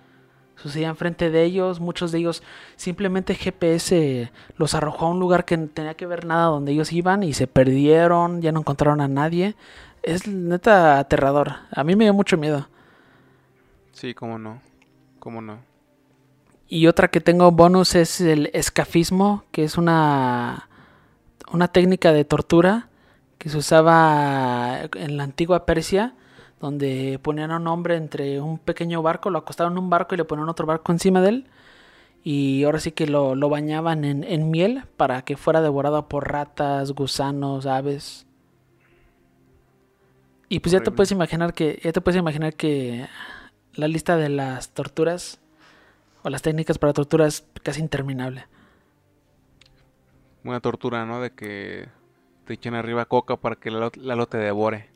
sucedía enfrente de ellos. Muchos de ellos simplemente GPS los arrojó a un lugar que no tenía que ver nada donde ellos iban y se perdieron, ya no encontraron a nadie. Es neta aterrador. A mí me dio mucho miedo. Sí, cómo no. Cómo no. Y otra que tengo bonus es el escafismo, que es una, una técnica de tortura que se usaba en la antigua Persia, donde ponían a un hombre entre un pequeño barco, lo acostaban en un barco y le ponían otro barco encima de él. Y ahora sí que lo, lo bañaban en, en, miel para que fuera devorado por ratas, gusanos, aves. Y pues ya te puedes imaginar que, ya te puedes imaginar que la lista de las torturas o las técnicas para tortura es casi interminable. Una tortura, ¿no? De que te echen arriba coca para que Lalo, te devore.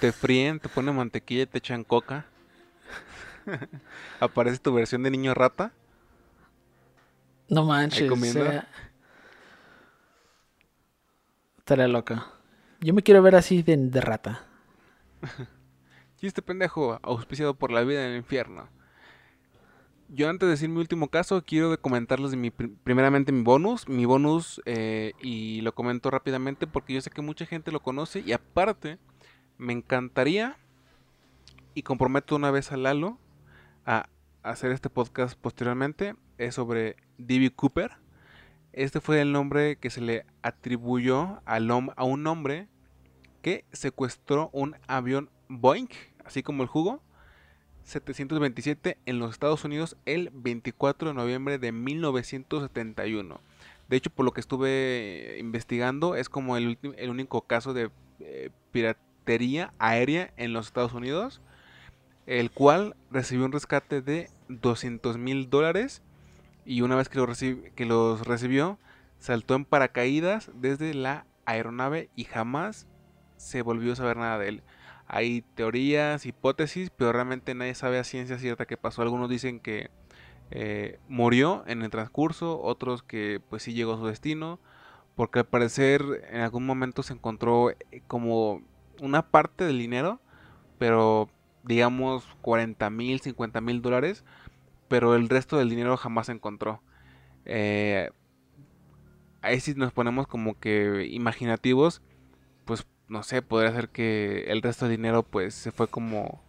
Te fríen, te ponen mantequilla y te echan coca. Aparece tu versión de niño rata. No manches. Estaría loca. Yo me quiero ver así de, de rata. Chiste pendejo, auspiciado por la vida en el infierno. Yo antes de decir mi último caso, quiero comentarles mi, primeramente mi bonus. Mi bonus, eh, y lo comento rápidamente porque yo sé que mucha gente lo conoce. Y aparte, me encantaría, y comprometo una vez a Lalo, a hacer este podcast posteriormente. Es sobre D.B. Cooper. Este fue el nombre que se le atribuyó al a un hombre que secuestró un avión Boeing, así como el jugo 727 en los Estados Unidos el 24 de noviembre de 1971. De hecho, por lo que estuve investigando, es como el, el único caso de eh, piratería aérea en los Estados Unidos, el cual recibió un rescate de 200 mil dólares y una vez que, lo que los recibió, saltó en paracaídas desde la aeronave y jamás se volvió a saber nada de él. Hay teorías, hipótesis, pero realmente nadie sabe a ciencia cierta qué pasó. Algunos dicen que eh, murió en el transcurso, otros que pues sí llegó a su destino, porque al parecer en algún momento se encontró eh, como una parte del dinero, pero digamos 40 mil, 50 mil dólares, pero el resto del dinero jamás se encontró. Eh, ahí sí nos ponemos como que imaginativos, pues no sé, podría ser que el resto del dinero pues se fue como,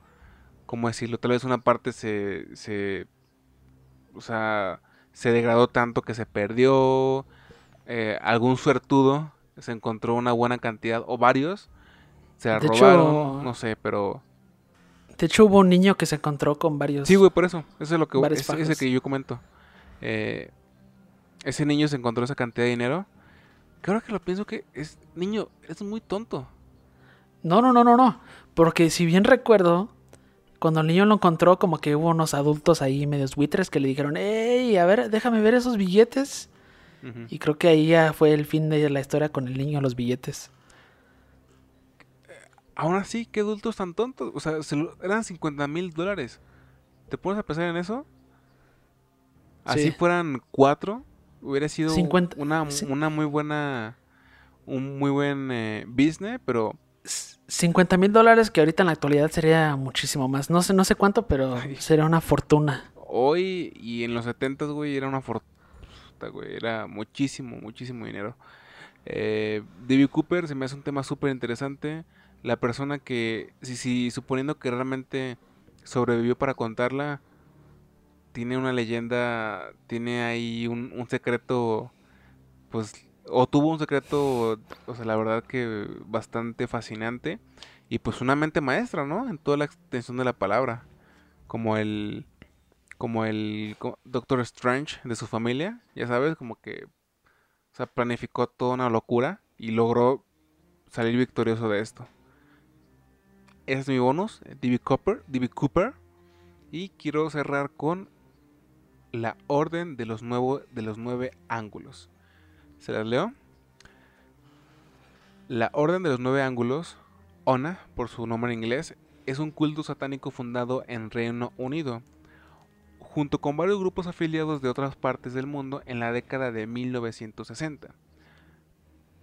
¿cómo decirlo? Tal vez una parte se, se, o sea, se degradó tanto que se perdió, eh, algún suertudo se encontró una buena cantidad, o varios, se la robaron, no sé, pero... De hecho hubo un niño que se encontró con varios... Sí, güey, por eso, eso es lo que, es, ese que yo comento. Eh, ese niño se encontró esa cantidad de dinero que ahora que lo pienso que es, niño, es muy tonto. No, no, no, no, no. Porque si bien recuerdo, cuando el niño lo encontró, como que hubo unos adultos ahí medios buitres que le dijeron, hey, a ver, déjame ver esos billetes. Y creo que ahí ya fue el fin de la historia con el niño, los billetes. Aún así, qué adultos tan tontos. O sea, eran 50 mil dólares. ¿Te pones a pensar en eso? Así fueran cuatro, Hubiera sido una, una, muy buena. Un muy buen eh, business, pero. 50 mil dólares que ahorita en la actualidad sería muchísimo más. No sé, no sé cuánto, pero sería una fortuna. Hoy y en los 70, güey, era una fortuna, güey. Era muchísimo, muchísimo dinero. Eh, David Cooper se me hace un tema súper interesante. La persona que, si, si suponiendo que realmente sobrevivió para contarla, tiene una leyenda, tiene ahí un, secreto, pues, o tuvo un secreto, o sea, la verdad que bastante fascinante. Y pues una mente maestra, ¿no? En toda la extensión de la palabra. Como el, como el Doctor Strange de su familia, ya sabes, como que, o sea, planificó toda una locura y logró salir victorioso de esto. Ese es mi bonus, D.B. Cooper, D.B. Cooper. Y quiero cerrar con la orden de los, de los nueve ángulos. ¿Se las leo? La orden de los nueve ángulos, ONA, por su nombre en inglés, es un culto satánico fundado en Reino Unido, junto con varios grupos afiliados de otras partes del mundo en la década de 1960.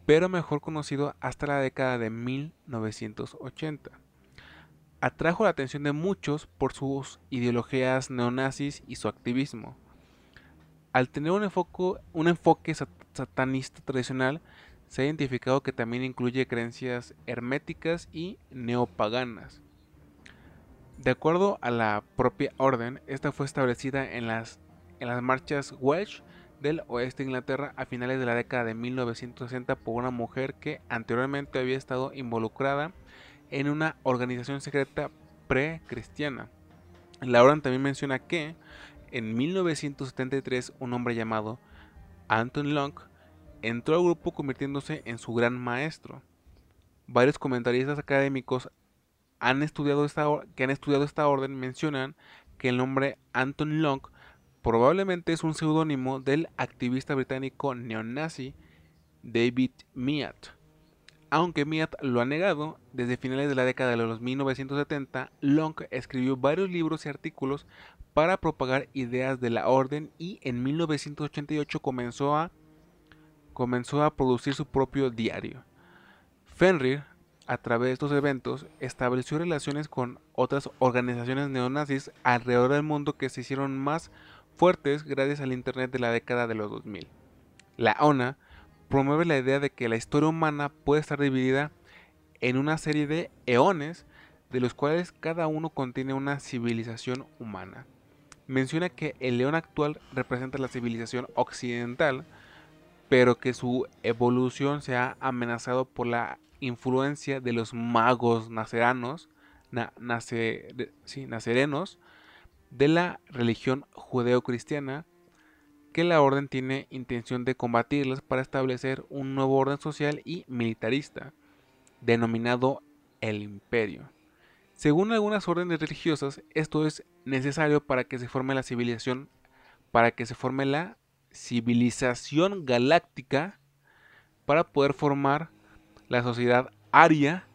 pero mejor conocido hasta la década de 1980. Atrajo la atención de muchos por sus ideologías neonazis y su activismo. Al tener un enfoque, satanista tradicional, se ha identificado que también incluye creencias herméticas y neopaganas. De acuerdo a la propia orden, esta fue establecida en las marchas Welsh del oeste de Inglaterra a finales de la década de 1960 por una mujer que anteriormente había estado involucrada en una organización secreta pre-cristiana. La orden también menciona que en 1973 un hombre llamado Anton Long entró al grupo convirtiéndose en su gran maestro. Varios comentaristas académicos han estudiado esta, que han estudiado esta orden mencionan que el nombre Anton Long probablemente es un seudónimo del activista británico neonazi David Mead. Aunque Mead lo ha negado, desde finales de la década de los 1970, Long escribió varios libros y artículos para propagar ideas de la orden y en 1988 comenzó a comenzó a producir su propio diario. Fenrir, a través de estos eventos, estableció relaciones con otras organizaciones neonazis alrededor del mundo que se hicieron más fuertes gracias al Internet de la década de los 2000. La ONA promueve la idea de que la historia humana puede estar dividida en una serie de eones, de los cuales cada uno contiene una civilización humana. Menciona que el león actual representa la civilización occidental, pero que su evolución se ha amenazado por la influencia de los magos naceranos, nacerenos de la religión judeocristiana, que la orden tiene intención de combatirlas para establecer un nuevo orden social y militarista, denominado el imperio. Según algunas órdenes religiosas, esto es necesario para que se forme la civilización, para que se forme la civilización galáctica para poder formar la sociedad aria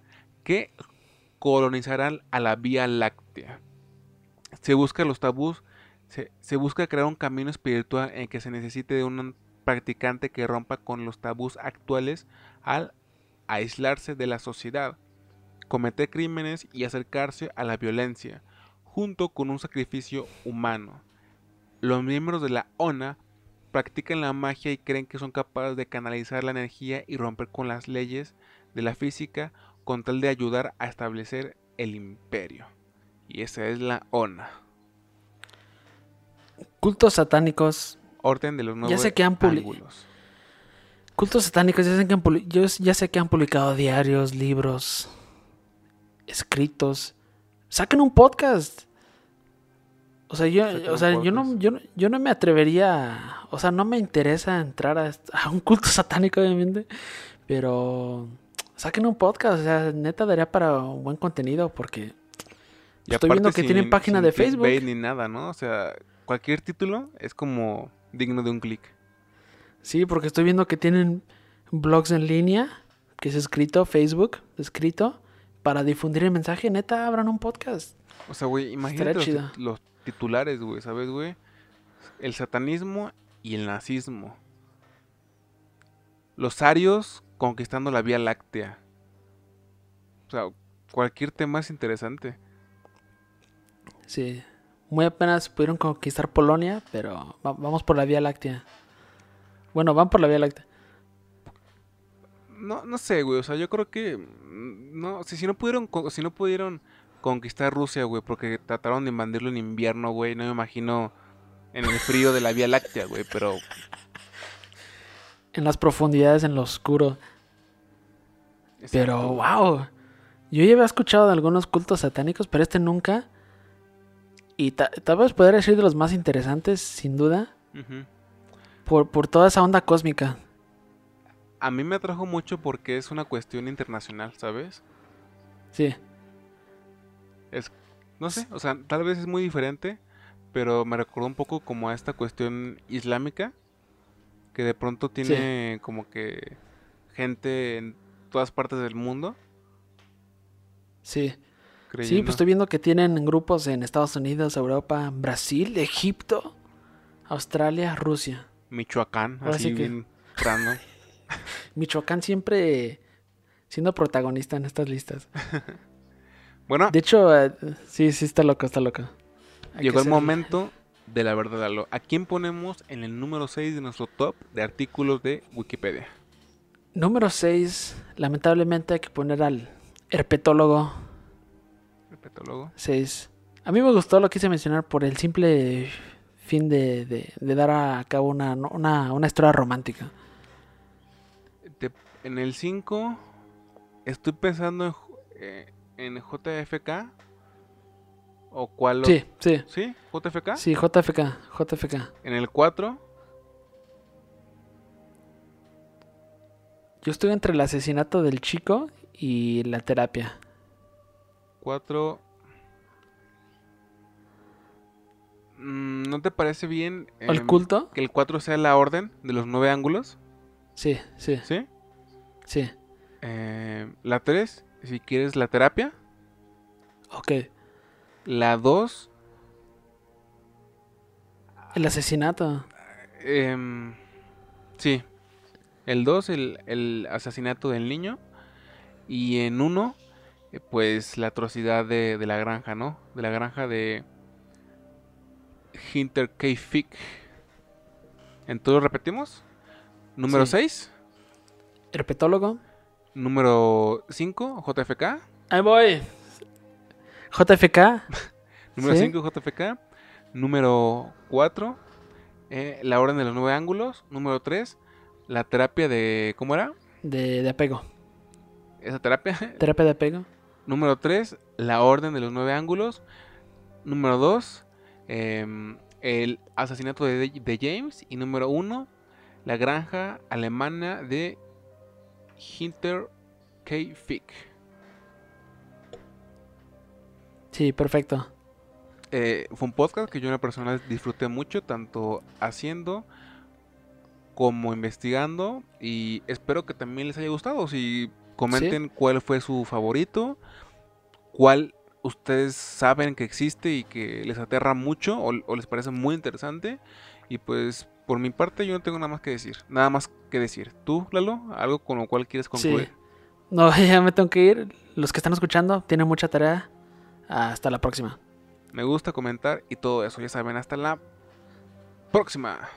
que colonizará a la Vía Láctea. Se busca los tabús, se, busca crear un camino espiritual en que se necesite de un practicante que rompa con los tabús actuales al aislarse de la sociedad, cometer crímenes y acercarse a la violencia, junto con un sacrificio humano. Los miembros de la ONA practican la magia y creen que son capaces de canalizar la energía y romper con las leyes de la física con tal de ayudar a establecer el imperio. Y esa es la ONA. Cultos satánicos. Orden de los nuevos ya sé que han Cultos satánicos, ya sé, que han yo ya sé que han publicado diarios, libros, escritos. Saquen un podcast. O sea, yo, o sea, yo no, yo, yo no me atrevería, o sea, no me interesa entrar a, un culto satánico, obviamente, pero saquen un podcast, o sea, neta daría para un buen contenido porque estoy viendo que tienen página de Facebook. ni nada, ¿no? O sea, cualquier título es como digno de un clic. Sí, porque estoy viendo que tienen blogs en línea, que es escrito, Facebook, escrito, para difundir el mensaje, neta, abran un podcast. O sea, güey, imagínate los, titulares, güey, ¿sabes, güey? El satanismo y el nazismo. Los arios conquistando la Vía Láctea. O sea, cualquier tema es interesante. Sí. Muy apenas pudieron conquistar Polonia, pero vamos por la Vía Láctea. Bueno, van por la Vía Láctea. No, no sé, güey. O sea, yo creo que. Mm, no, si, si no pudieron. Si no pudieron conquistar Rusia, güey, porque trataron de invadirlo en invierno, güey. No me imagino en el frío de la Vía Láctea, güey, pero... En las profundidades, en lo oscuro. Pero, wow. Yo ya había escuchado de algunos cultos satánicos, pero este nunca. Y tal vez podría ser de los más interesantes, sin duda. por, por toda esa onda cósmica. A mí me atrajo mucho porque es una cuestión internacional, ¿sabes? Sí. Es, no sé, o sea, tal vez es muy diferente, pero me recordó un poco como a esta cuestión islámica, que de pronto tiene como que gente en todas partes del mundo. Sí. Sí, pues estoy viendo que tienen grupos en Estados Unidos, Europa, Brasil, Egipto, Australia, Rusia. Michoacán, así bien random. Michoacán siempre siendo protagonista en estas listas. Bueno, De hecho, eh, sí, sí, está loco, está loco. Hay llegó que el ser- momento de la verdad. Lalo. ¿A quién ponemos en el número 6 de nuestro top de artículos de Wikipedia? Número 6, lamentablemente hay que poner al herpetólogo Herpetólogo. 6. A mí me gustó, lo quise mencionar por el simple fin de, de- de dar a cabo una, una, una historia romántica. Te- en el 5 estoy pensando en, eh, en JFK. ¿O cuál? lo- Sí, sí, ¿Sí? ¿JFK? sí, JFK, JFK. En el 4, Yo estoy entre el asesinato del chico y la terapia. 4. mm, ¿No te parece bien ¿O el em, culto? que el 4 sea la orden de los nueve ángulos? Sí, sí, ¿Sí? sí. Eh, la 3, si quieres la terapia. Ok. La 2, El asesinato. em, sí. El 2, el, el asesinato del niño. Y en 1, pues la atrocidad de, de la granja, ¿no? De la granja de Hinter K. Fick. Entonces repetimos. Número Sí. 6, Herpetólogo. número 5, JFK. Ahí voy. JFK. Número Sí. 5, JFK. Número 4, la orden de los nueve ángulos. Número 3, la terapia de... ¿Cómo era? De, de apego. Esa terapia. Terapia de apego. Número 3, la orden de los nueve ángulos. Número 2, el asesinato de, de James. Y número 1, la granja alemana de Hinter K. Fick. Sí, perfecto. Eh, fue un podcast que yo en la persona disfruté mucho, tanto haciendo como investigando. Y espero que también les haya gustado. Si comenten cuál fue su favorito, cuál ustedes saben que existe y que les aterra mucho o, o les parece muy interesante. Y pues por mi parte yo no tengo nada más que decir. Nada más que decir. ¿Tú, Lalo? ¿Algo con lo cual quieres concluir? Sí. No, ya me tengo que ir. Los que están escuchando tienen mucha tarea. Hasta la próxima. Me gusta comentar y todo eso. Ya saben, hasta la próxima.